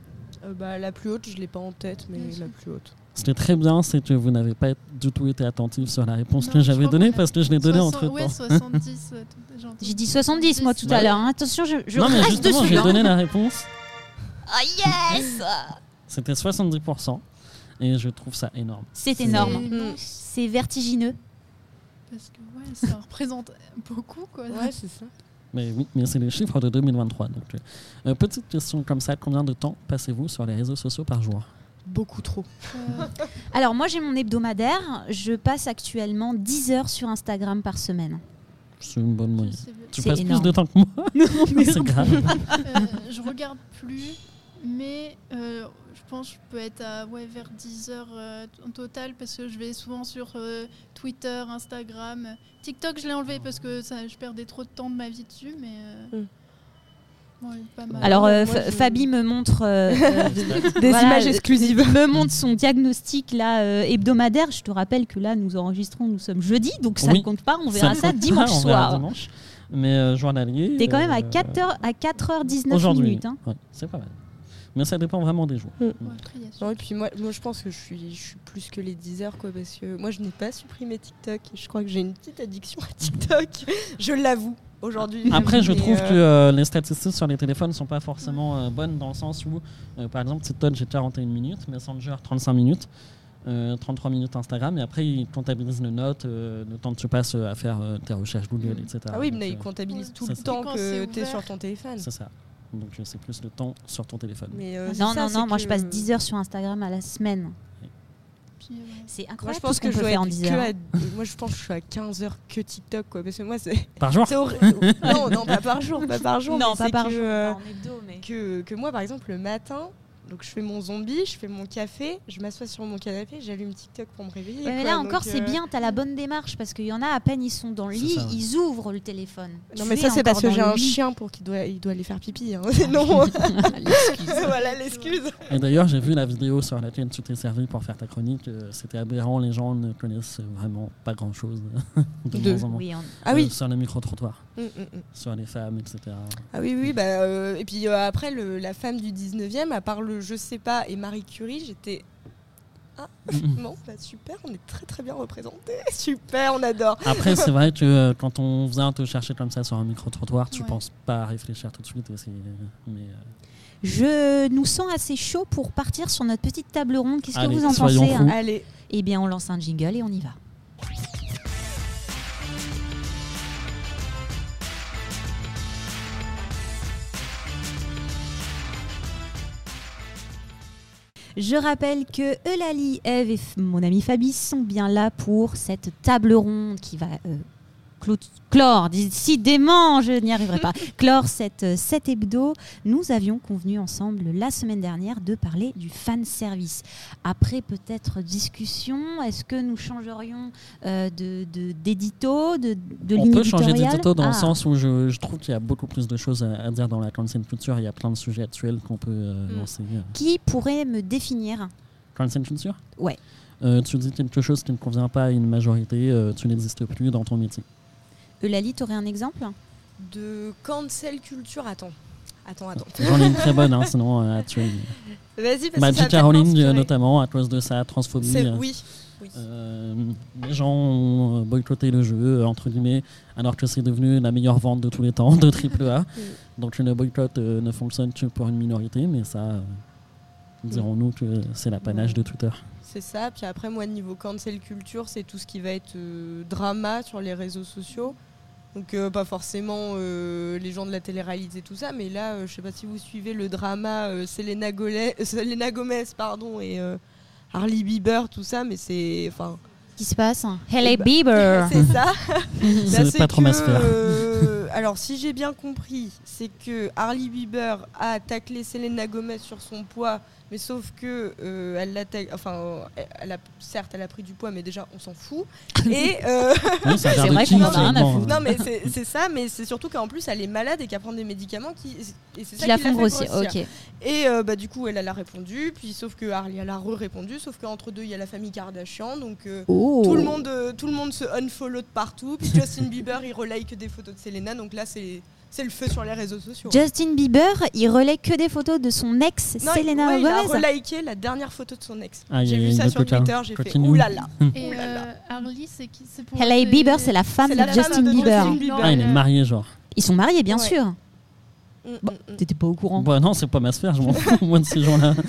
euh, bah, la plus haute, je l'ai pas en tête, mais la plus haute. Ce qui est très bien, c'est que vous n'avez pas du tout été attentif sur la réponse Non, que j'avais donnée parce que je l'ai donnée 60 entre Ouais, temps. 70. euh, tout- j'ai entendu J'ai dit 70 moi tout Bah à ouais. l'heure. hein. Attention, je, je non, mais justement, dessus. j'ai donné la réponse. Ah yes C'était 70%. Et je trouve ça énorme. C'est énorme. immense, C'est vertigineux. Parce que ouais, ça représente beaucoup quoi. Ouais, c'est ça. Mais oui, mais c'est les chiffres de 2023. Donc, euh, euh, petite question comme ça, combien de temps passez-vous sur les réseaux sociaux par jour? Beaucoup trop. Euh, Alors moi j'ai mon hebdomadaire. Je passe actuellement 10 heures sur Instagram par semaine. C'est une bonne moyenne. Tu passes énorme. plus de temps que moi? C'est grave. euh, je regarde plus, mais euh, je pense que je peux être à ouais, vers 10 heures euh, en total parce que je vais souvent sur euh, Twitter, Instagram. TikTok, je l'ai enlevé parce que ça, je perdais trop de temps de ma vie dessus, mais. euh, Mm. pas mal. Alors, euh, moi, je- Fabi me montre Des voilà, images exclusives. me montre son diagnostic là euh, hebdomadaire. Je te rappelle que là, nous enregistrons, nous sommes jeudi, donc ça Oui. ne compte pas. On verra ça, pas, dimanche on verra soir. dimanche. Mais euh, journalier. T'es quand même à euh, 4h, à 4h19 Aujourd'hui. minutes. hein. Ouais, c'est pas mal. Mais ça dépend vraiment des jours. Ouais, a Non, et puis moi, moi, je pense que je suis, je suis plus que les 10 heures, quoi, parce que moi, je n'ai pas supprimé TikTok. Et je crois que j'ai une petite addiction à TikTok. je l'avoue, aujourd'hui. Après, je trouve euh, que euh, les statistiques sur les téléphones sont pas forcément euh, bonnes dans le sens où, euh, par exemple, TikTok, j'ai 41 minutes, Messenger, 35 minutes, euh, 33 minutes Instagram, et après, ils comptabilisent le note, euh, le temps que tu passes à faire euh, tes recherches Google, etc. Ah oui, mais ils comptabilisent Ouais. tout le temps Quand que c'est tu es sur ton téléphone. c'est ça. Donc, euh, c'est plus le temps sur ton téléphone. Mais, euh, c'est Non, ça, non, non, moi je passe 10 heures sur Instagram à la semaine. Euh, C'est Moi, incroyable je pense tout ce qu'on que je peut dois faire en être 10 que heures. à- Moi, je pense que je suis à 15 heures que TikTok, quoi. Parce que moi, c'est. Par jour non, non, pas par jour, pas par jour. Non, mais pas par que, jour, euh, en hebdo, mais- que, que moi, par exemple, le matin, donc je fais mon zombie, je fais mon café, je m'assois sur mon canapé, j'allume TikTok pour me réveiller. Ouais, mais quoi. là encore, c'est euh, bien, t'as la bonne démarche parce qu'il y en a à peine ils sont dans le lit, ça, ouais. ils ouvrent le téléphone. Non, Tu mais ça, c'est parce que j'ai un chien pour qu'il doit, il doit aller faire pipi. Hein. non, L'excuse. voilà l'excuse. Et d'ailleurs, j'ai vu la vidéo sur laquelle tu t'es servi pour faire ta chronique. euh, C'était aberrant, les gens ne connaissent vraiment pas grand-chose de, De- moins en moins. Oui, on- Ah Euh, oui. sur le micro-trottoir, Mm, mm, mm. sur les femmes, etc. Ah oui, oui, bah, euh, et puis euh, après, le, la femme du 19e, à part le Je sais pas et Marie Curie, j'étais. Ah, non, bah, super, on est très très bien représentés. Super, on adore. Après, c'est vrai que euh, quand on vient te chercher comme ça sur un micro-trottoir, tu Ouais. penses pas à réfléchir tout de suite. et c'est- mais, euh, Je nous sens assez chaud pour partir sur notre petite table ronde. Qu'est-ce que vous en pensez hein? Allez, Eh bien, on lance un jingle et on y va. Je rappelle que Eulalie, Eve et mon ami Fabi sont bien là pour cette table ronde qui va euh, clore, décidément, je n'y arriverai pas, clore cette, euh, cet hebdo. Nous avions convenu ensemble la semaine dernière de parler du fan service. Après peut-être discussion, est-ce que nous changerions euh, de, de- d'édito, de, de on ligne peut changer d'édito dans Ah. le sens où je, je trouve qu'il y a beaucoup plus de choses à, à dire dans la cancel culture. Il y a plein de sujets actuels qu'on peut euh, Mm. lancer. euh. Qui pourrait me définir Cancel culture Ouais. Euh, tu dis quelque chose qui ne convient pas à une majorité, euh, tu n'existes plus dans ton métier. Eulalie, tu aurais un exemple de cancel culture. Attends, attends, attends. J'en ai une très bonne, hein, sinon euh, tu Vas-y, parce que Magic Caroline, euh, notamment, à cause de sa transphobie. C'est- euh, Oui, oui. Euh, les gens ont boycotté le jeu, entre guillemets, alors que c'est devenu la meilleure vente de tous les temps de AAA. Donc le boycott euh, ne fonctionne que pour une minorité, mais ça, euh, dirons-nous que c'est l'apanage de Twitter. C'est ça. Puis après, moi, niveau cancel culture, c'est tout ce qui va être euh, drama sur les réseaux sociaux. Donc, euh, pas forcément euh, les gens de la télé-réalité, tout ça, mais là, euh, je sais pas si vous suivez le drama euh, Selena, Gole- Selena Gomez pardon, et euh, Harley Bieber, tout ça, mais c'est. Enfin, Qu'est-ce qui se passe Hello Eh ben, Bieber c'est ça. C'est pas trop ma que, sphère. alors, si j'ai bien compris, c'est que Harley Bieber a taclé Selena Gomez sur son poids, mais sauf que euh, elle l'a ta- enfin, euh, elle a, certes, elle a pris du poids, mais déjà, on s'en fout. Et euh, Oui, C'est vrai qu'on en a rien à foutre. non, mais c'est c'est ça, mais c'est surtout qu'en plus, elle est malade et qu'elle prend des médicaments qui, et c'est ça Qui la qui font grossir. grossir. Ok. Et euh, bah, du coup, elle, elle a répondu, puis sauf que Harley, elle a re-répondu, sauf qu'entre deux, il y a la famille Kardashian, donc. euh, Oh. tout le monde, euh, tout le monde se unfollow de partout. Puis Justin Bieber, il relaye que des photos de Selena. Donc là, c'est c'est le feu sur les réseaux sociaux. Justin Bieber, il relaie que des photos de son ex Non, Selena ouais, il a Gomez. reliké la dernière photo de son ex. Aïe, j'ai vu ça sur. Twitter, j'ai fait oulala. Et Ouh là là. euh, Harley, c'est qui c'est pour Hailey Bieber, c'est la femme C'est de la femme Justin de Bieber. Justin Bieber. Ah, il est marié, genre. Ils sont mariés, bien Ouais. sûr. Mm, Bon. mm, mm. T'étais pas au courant. Bah non, c'est pas ma sphère, je m'en fous, moi, de ces gens-là.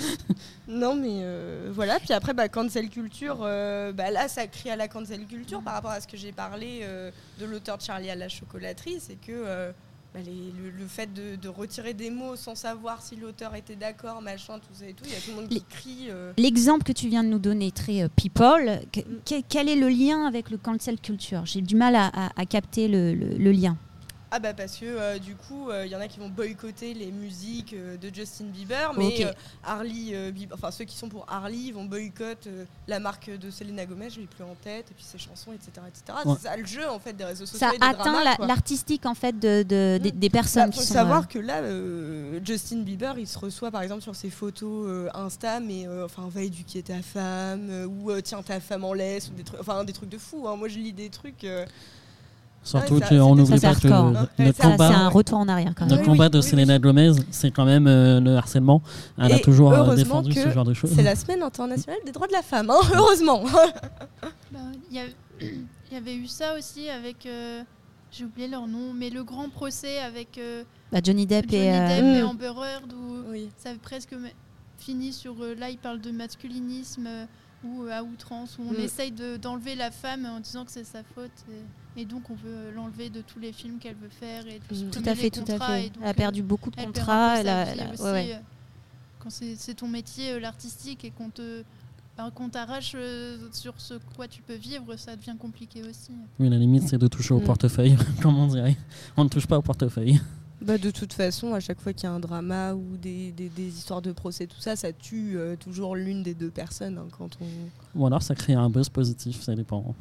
Non, mais euh, voilà. Puis après, bah, cancel culture, euh, bah, là, ça crie à la cancel culture par rapport à ce que j'ai parlé euh, de l'auteur de Charlie à la chocolaterie. C'est que euh, bah, les- le, le fait de, de retirer des mots sans savoir si l'auteur était d'accord, machin, tout ça et tout, il y a tout le monde qui crie. euh, L'exemple que tu viens de nous donner, très euh, people, que- que- quel est le lien avec le cancel culture? J'ai du mal à, à- à capter le, le- le lien. Ah bah parce que euh, du coup, il y en a qui vont boycotter les musiques euh, de Justin Bieber, mais euh, Harley, euh, Bieber- enfin ceux qui sont pour Harley vont boycotter euh, la marque de Selena Gomez, je l'ai plus en tête, et puis ses chansons, etc. etc. Ouais. C'est ça le jeu en fait des réseaux sociaux Ça et des atteint la- l'artistique en fait de, de- des, des personnes Bah, qui faut savoir euh, que là, euh, Justin Bieber, il se reçoit par exemple sur ses photos euh, Insta, mais euh, enfin va éduquer ta femme euh, ou euh, tiens ta femme en laisse ou des trucs, enfin des trucs de fou. hein. Moi, je lis des trucs. Surtout Ouais, ça- qu'on c'est- n'oublie pas que le, Ouais, combat, un retour en arrière quand le même. Oui, combat oui, de oui, Selena Gomez, c'est quand même euh, le harcèlement. Elle a toujours euh, heureusement défendu ce genre de choses. c'est la semaine internationale des droits de la femme, hein, heureusement. Bah, Il y, avait eu ça aussi avec. euh, J'ai oublié leur nom, mais le grand procès avec euh, Bah, Johnny Depp Johnny et. euh, Mm. Amber Heard où Oui. ça avait presque fini sur. euh, là, il parle de masculinisme euh, ou euh, à outrance, où on Mm. essaye de- d'enlever la femme en disant que c'est sa faute. Et, et donc, on veut euh, l'enlever de tous les films qu'elle veut faire. Et de Tout à fait, tout à fait. donc, Elle a euh, perdu beaucoup de contrats. elle elle a- aussi, ouais, ouais. euh, Quand c'est ton métier, euh, l'artistique, et qu'on te. qu'on t'arrache euh, sur ce quoi tu peux vivre, ça devient compliqué aussi. Oui, la limite, c'est de toucher au Mm. portefeuille, comme on dirait. On ne touche pas au portefeuille. Bah, de toute façon, à chaque fois qu'il y a un drama ou des, des- des histoires de procès, tout ça, ça tue euh, toujours l'une des deux personnes. hein, quand on... Ou alors, ça crée un buzz positif, ça dépend.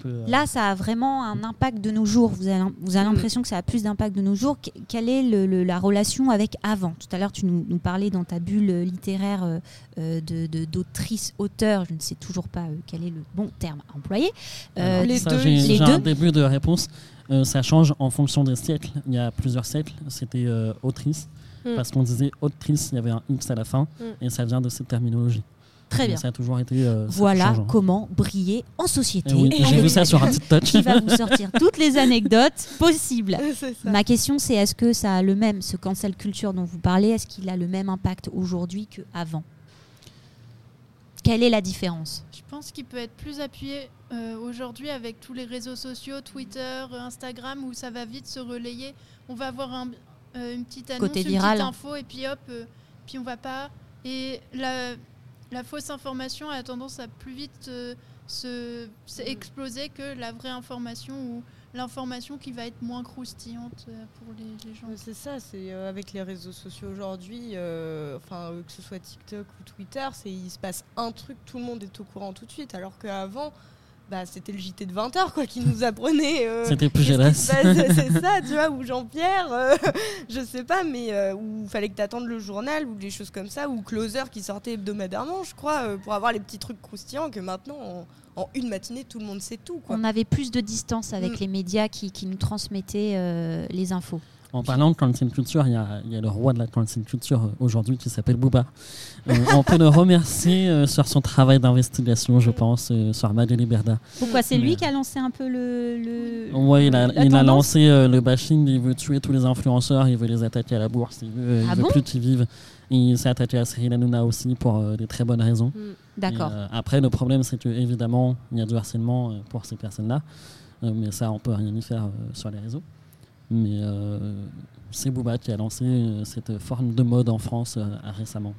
Peux, euh, Là, ça a vraiment un impact de nos jours. Vous avez, vous avez Mm. l'impression que ça a plus d'impact de nos jours. Que- Quelle est le- le- la relation avec avant? Tout à l'heure, tu nous, nous parlais dans ta bulle littéraire euh, euh, de- de- d'autrice-auteur. Je ne sais toujours pas euh, quel est le bon terme à employer. Euh, alors, les ça, deux, j'ai les j'ai deux. un début de réponse. Euh, ça change en fonction des siècles. Il y a plusieurs siècles, c'était euh, autrice. Mm. Parce qu'on disait autrice, il y avait un X à la fin. Mm. Et ça vient de cette terminologie. très bien. Ça a toujours été. euh, Voilà changeant. comment briller en société. Eh oui, j'ai vu ça sur un TikTok. qui va vous sortir toutes les anecdotes possibles. Ma question, c'est est-ce que ça a le même, ce cancel culture dont vous parlez, est-ce qu'il a le même impact aujourd'hui qu'avant? Quelle est la différence? Je pense qu'il peut être plus appuyé euh, aujourd'hui avec tous les réseaux sociaux, Twitter, Instagram, où ça va vite se relayer. On va avoir un- euh, une petite annonce, Côté une viral. petite info, et puis hop, euh, puis on va pas. Et la, la fausse information a tendance à plus vite euh, se, se exploser que la vraie information ou l'information qui va être moins croustillante euh, pour les, les gens. C'est ça, c'est euh, avec les réseaux sociaux aujourd'hui, euh, enfin que ce soit TikTok ou Twitter, c'est il se passe un truc, tout le monde est au courant tout de suite, alors qu'avant, bah, c'était le JT de 20h quoi qui nous apprenait. euh, C'était plus qu'est-ce qui gélasse. se passe, c'est ça, tu vois, ou Jean-Pierre, euh, je sais pas, mais euh, où il fallait que tu attendes le journal ou des choses comme ça, ou Closer qui sortait hebdomadairement, je crois, euh, pour avoir les petits trucs croustillants que maintenant, en, en une matinée, tout le monde sait tout. Quoi. On avait plus de distance avec Mm. les médias qui, qui nous transmettaient euh, les infos. En parlant de cancel culture, il y a, il y a le roi de la cancel culture euh, aujourd'hui qui s'appelle Booba. Euh, on peut le remercier euh, sur son travail d'investigation, je pense, euh, sur Madeleine Berda. Pourquoi c'est lui qui a lancé un peu le. le- Ouais, il a, il a lancé le bashing, il veut tuer tous les influenceurs, il veut les attaquer à la bourse, il veut, il Ah veut bon plus qu'ils vivent. Il s'est attaqué à Cyril Hanouna aussi pour des très bonnes raisons. D'accord. Et, euh, après, le problème, c'est que évidemment, il y a du harcèlement pour ces personnes-là, mais ça, on peut rien y faire sur les réseaux. Mais euh, c'est Booba qui a lancé euh, cette forme de mode en France euh, récemment.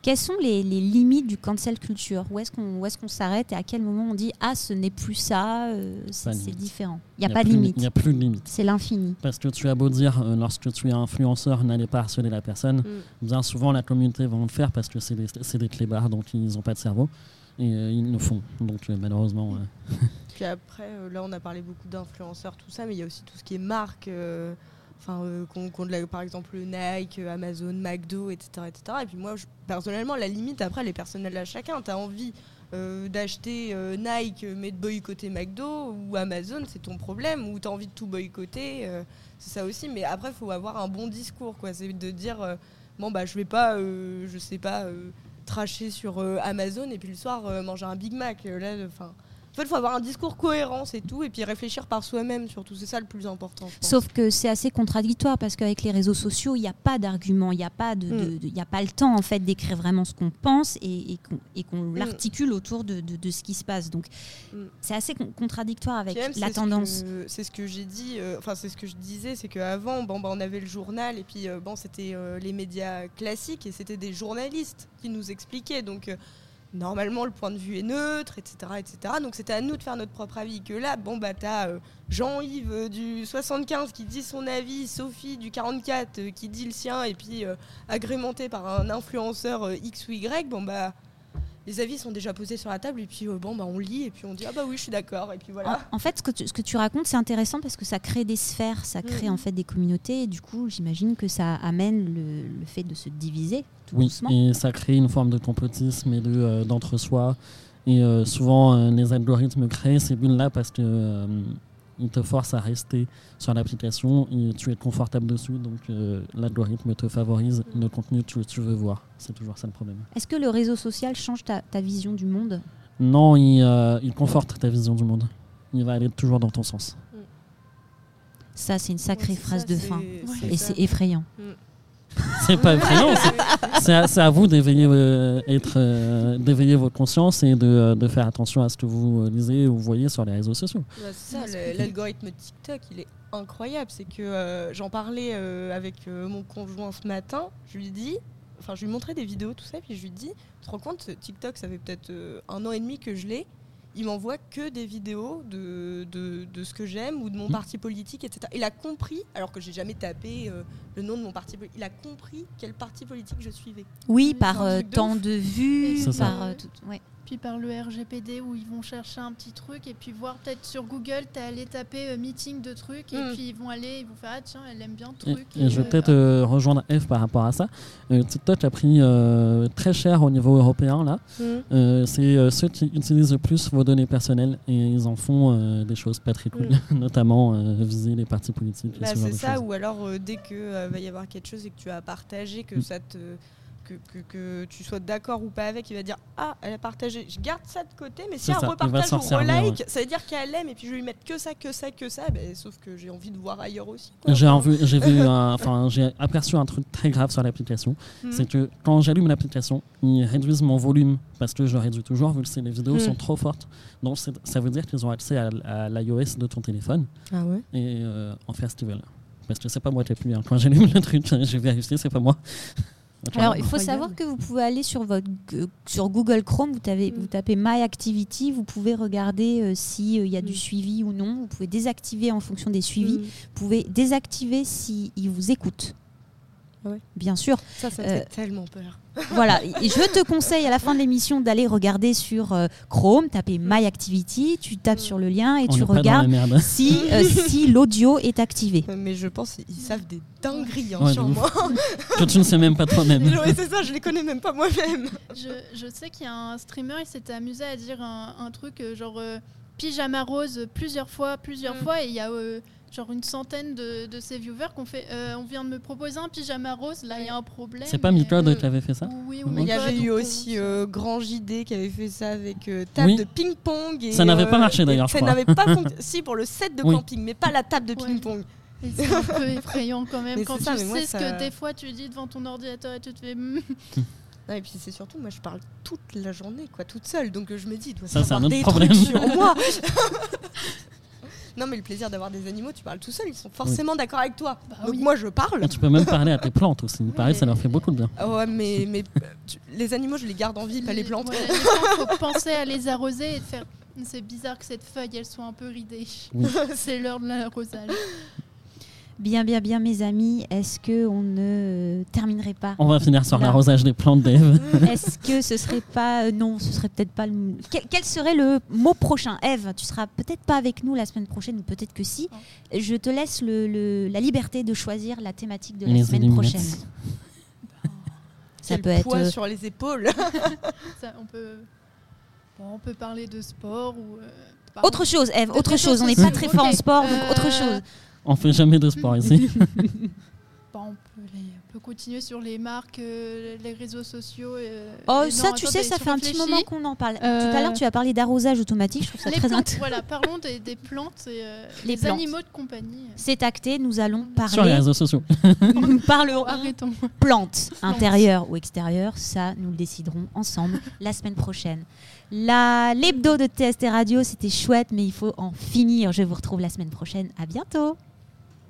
Quelles sont les, les limites du cancel culture? Où est-ce qu'on est-ce qu'on s'arrête et à quel moment on dit Ah, ce n'est plus ça, euh, c'est différent? Il n'y a pas de limite. Il n'y a plus de limite. C'est l'infini. Parce que tu as beau dire, euh, lorsque tu es influenceur, n'allez pas harceler la personne, bien souvent la communauté va le faire parce que c'est des, des clébards, donc ils n'ont pas de cerveau. Et euh, ils le font. Donc malheureusement, Puis après, euh, là, on a parlé beaucoup d'influenceurs, tout ça, mais il y a aussi tout ce qui est marque. euh, Enfin, euh, qu'on- par exemple Nike, Amazon, McDo, etc., etc. Et puis moi, personnellement, la limite après, elle est personnelle à chacun. T'as envie d'acheter Nike, mais de boycotter McDo ou Amazon, c'est ton problème. Ou t'as envie de tout boycotter, c'est ça aussi. Mais après, faut avoir un bon discours, quoi. C'est de dire, bon bah, je vais pas, je sais pas. tracher sur Amazon et puis le soir manger un Big Mac là enfin en fait, il faut avoir un discours cohérent, c'est tout, et puis réfléchir par soi-même surtout. C'est ça le plus important. Sauf que c'est assez contradictoire parce qu'avec les réseaux sociaux, il n'y a pas d'argument, il n'y a, pas de, Mm. de- de- il y a pas le temps en fait d'écrire vraiment ce qu'on pense et, et qu'on Mm. l'articule autour de, de- ce qui se passe. Donc Mm. c'est assez con- contradictoire avec même, la c'est ce tendance. que- C'est ce que j'ai dit, euh, enfin c'est ce que je disais, c'est qu'avant, bon, bah, on avait le journal et puis euh, bon, c'était euh, les médias classiques et c'était des journalistes qui nous expliquaient. Donc normalement le point de vue est neutre, etc. etc. Donc c'était à nous de faire notre propre avis. Que là, bon, bah t'as euh, Jean-Yves euh, du 75 qui dit son avis, Sophie du 44 euh, qui dit le sien, et puis agrémenté par un influenceur X ou Y, bon bah les avis sont déjà posés sur la table, et puis euh, bon, bah on lit, et puis on dit ah bah oui, je suis d'accord, et puis voilà. En, en fait, ce que, tu, ce que tu racontes, c'est intéressant parce que ça crée des sphères, ça crée Mhm. en fait des communautés. Et du coup, j'imagine que ça amène le, le fait de se diviser tout Oui, doucement. et ça crée une forme de complotisme et de, euh, d'entre-soi. Et euh, souvent, euh, les algorithmes créent ces bulles-là parce que ils te forcent à rester sur l'application et tu es confortable dessus. Donc, euh, l'algorithme te favorise le contenu que tu, veux voir. C'est toujours ça le problème. Est-ce que le réseau social change ta, ta vision du monde? Non, il, euh, il conforte ta vision du monde. Il va aller toujours dans ton sens. Ça, c'est une sacrée Ouais, phrase ça, de fin. Et c'est effrayant. C'est pas effrayant, c'est- à, vous d'éveiller, euh, euh, votre conscience et de, euh, de faire attention à ce que vous lisez ou voyez sur les réseaux sociaux. C'est ça, l'algorithme TikTok, il est incroyable. C'est que j'en parlais avec mon conjoint ce matin. Je lui dis, enfin, je lui montrais des vidéos, tout ça, puis je lui dis, tu te rends compte, TikTok, ça fait peut-être un an et demi que je l'ai. Il m'envoie que des vidéos de, de, de ce que j'aime ou de mon Mhm. parti politique, etc. Il a compris, alors que j'ai jamais tapé euh, le nom de mon parti politique, il a compris quel parti politique je suivais. Oui, C'est par euh, de temps ouf. de vue, C'est ça. par euh, tout- ouais. Puis par le RGPD où ils vont chercher un petit truc et puis voir peut-être sur Google, t'es allé taper euh, meeting de trucs et Mm. puis ils vont aller, ils vont faire ah tiens, elle aime bien le Et, truc. et je vais euh, peut-être euh, rejoindre Eve par rapport à ça. Euh, TikTok a pris euh, très cher au niveau européen là. Euh, c'est euh, ceux qui utilisent le plus vos données personnelles et ils en font euh, des choses pas très cool, notamment euh, viser les partis politiques. Bah, c'est ça, choses. ou alors euh, dès que euh, va y avoir quelque chose et que tu as partagé, que ça te que, que, que tu sois d'accord ou pas avec, il va dire ah elle a partagé, je garde ça de côté, mais si elle repartage ou relike, ça veut dire qu'elle aime et puis je vais lui mettre que ça, que ça, que ça, ben, sauf que j'ai envie de voir ailleurs aussi. J'ai j'ai vu, un- enfin, j'ai aperçu un truc très grave sur l'application. Mhm. C'est que quand j'allume l'application, ils réduisent mon volume parce que je réduis toujours vu que les vidéos Mhm. sont trop fortes. Donc ça veut dire qu'ils ont accès à, à l'iOS de ton téléphone Ah ouais. et euh, en faire ce qu'ils veulent. Parce que c'est pas moi qui appuie. hein. Quand j'allume le truc, j'ai vérifié, c'est pas moi. Alors, il faut savoir que vous pouvez aller sur, votre, sur Google Chrome, vous, tapez- Mm. vous tapez My Activity, vous pouvez regarder euh, s'il y a du Mm. suivi ou non. Vous pouvez désactiver en fonction des suivis. Mm. Vous pouvez désactiver s'ils vous écoutent. Ah ouais. Bien sûr. Ça, ça me Euh, fait tellement peur. voilà. Je te conseille à la fin de l'émission d'aller regarder sur euh, Chrome, taper My Activity, tu tapes Mm. sur le lien et On tu regardes si, euh, si l'audio est activé. Mais je pense qu'ils savent des dingueries hein, Ouais, moi. que tu ne sais même pas toi-même. C'est ça, je les connais même pas moi-même. Je, je sais qu'il y a un streamer, il s'était amusé à dire un, un truc genre euh, pyjama rose plusieurs fois, plusieurs Mm. fois, et il y a euh, genre une centaine de, de ses viewers qu'on fait. euh, on vient de me proposer un pyjama rose, là il y a un problème. C'est pas Micode Euh, qui avait fait ça Oui, Mais il y avait eu ou- aussi euh, Grand JD qui avait fait ça avec euh, table Oui. de ping-pong. et, Ça n'avait pas euh, marché, d'ailleurs, Ça n'avait pas fonctionné. si, pour le set de Oui. camping, mais pas la table de Ouais. ping-pong. C'est un peu effrayant quand même Mais quand ça, tu moi, sais ce ça- que des fois tu dis devant ton ordinateur et tu te fais. hmm. Non, et puis c'est surtout, moi je parle toute la journée, quoi, toute seule. Donc euh, je me dis, il doit Ça, c'est savoir un autre des problème. trucs sur moi. non, mais le plaisir d'avoir des animaux, tu parles tout seul, ils sont forcément d'accord avec toi. Bah Donc oui. moi je parle. Et tu peux même parler à tes plantes aussi. Il paraît que ça leur fait beaucoup de bien. Ouais, mais, mais tu- les animaux, je les garde en vie, pas les plantes. Ouais, les plantes, faut penser à les arroser et de faire. C'est bizarre que cette feuille elle soit un peu ridée. Oui. C'est l'heure de l'arrosage. Bien, bien, bien, mes amis. Est-ce que on ne terminerait pas On va finir sur l'arrosage des plantes d'Eve. Est-ce que ce serait pas euh, non, ce serait peut-être pas le quel, quel serait le mot prochain? Eve, tu seras peut-être pas avec nous la semaine prochaine ou peut-être que si. Je te laisse le, le- la liberté de choisir la thématique de la Les semaine Illuminati. prochaine. Ça Quel peut être poids euh, sur les épaules. Ça, on peut. bon, on peut parler de sport ou. euh, autre chose Eve, autre chose, on n'est pas très fort en sport donc Euh, autre chose. On fait jamais de sport ici. Bon, on, peut les- on peut continuer sur les marques, euh, les réseaux sociaux. euh, Oh ça non, tu sais ça fait un petit moment qu'on en parle. Euh, Tout à l'heure tu as parlé d'arrosage automatique, je trouve ça les très plantes, intéressant. voilà, parlons des, des plantes et euh, Les plantes. animaux de compagnie. C'est acté, nous allons sur les parler réseaux sociaux. nous parlerons Arrêtons. plantes, intérieures ou extérieures, ça nous le déciderons ensemble la semaine prochaine. La l'hebdo de TST Radio, c'était chouette, mais il faut en finir. Je vous retrouve la semaine prochaine. À bientôt.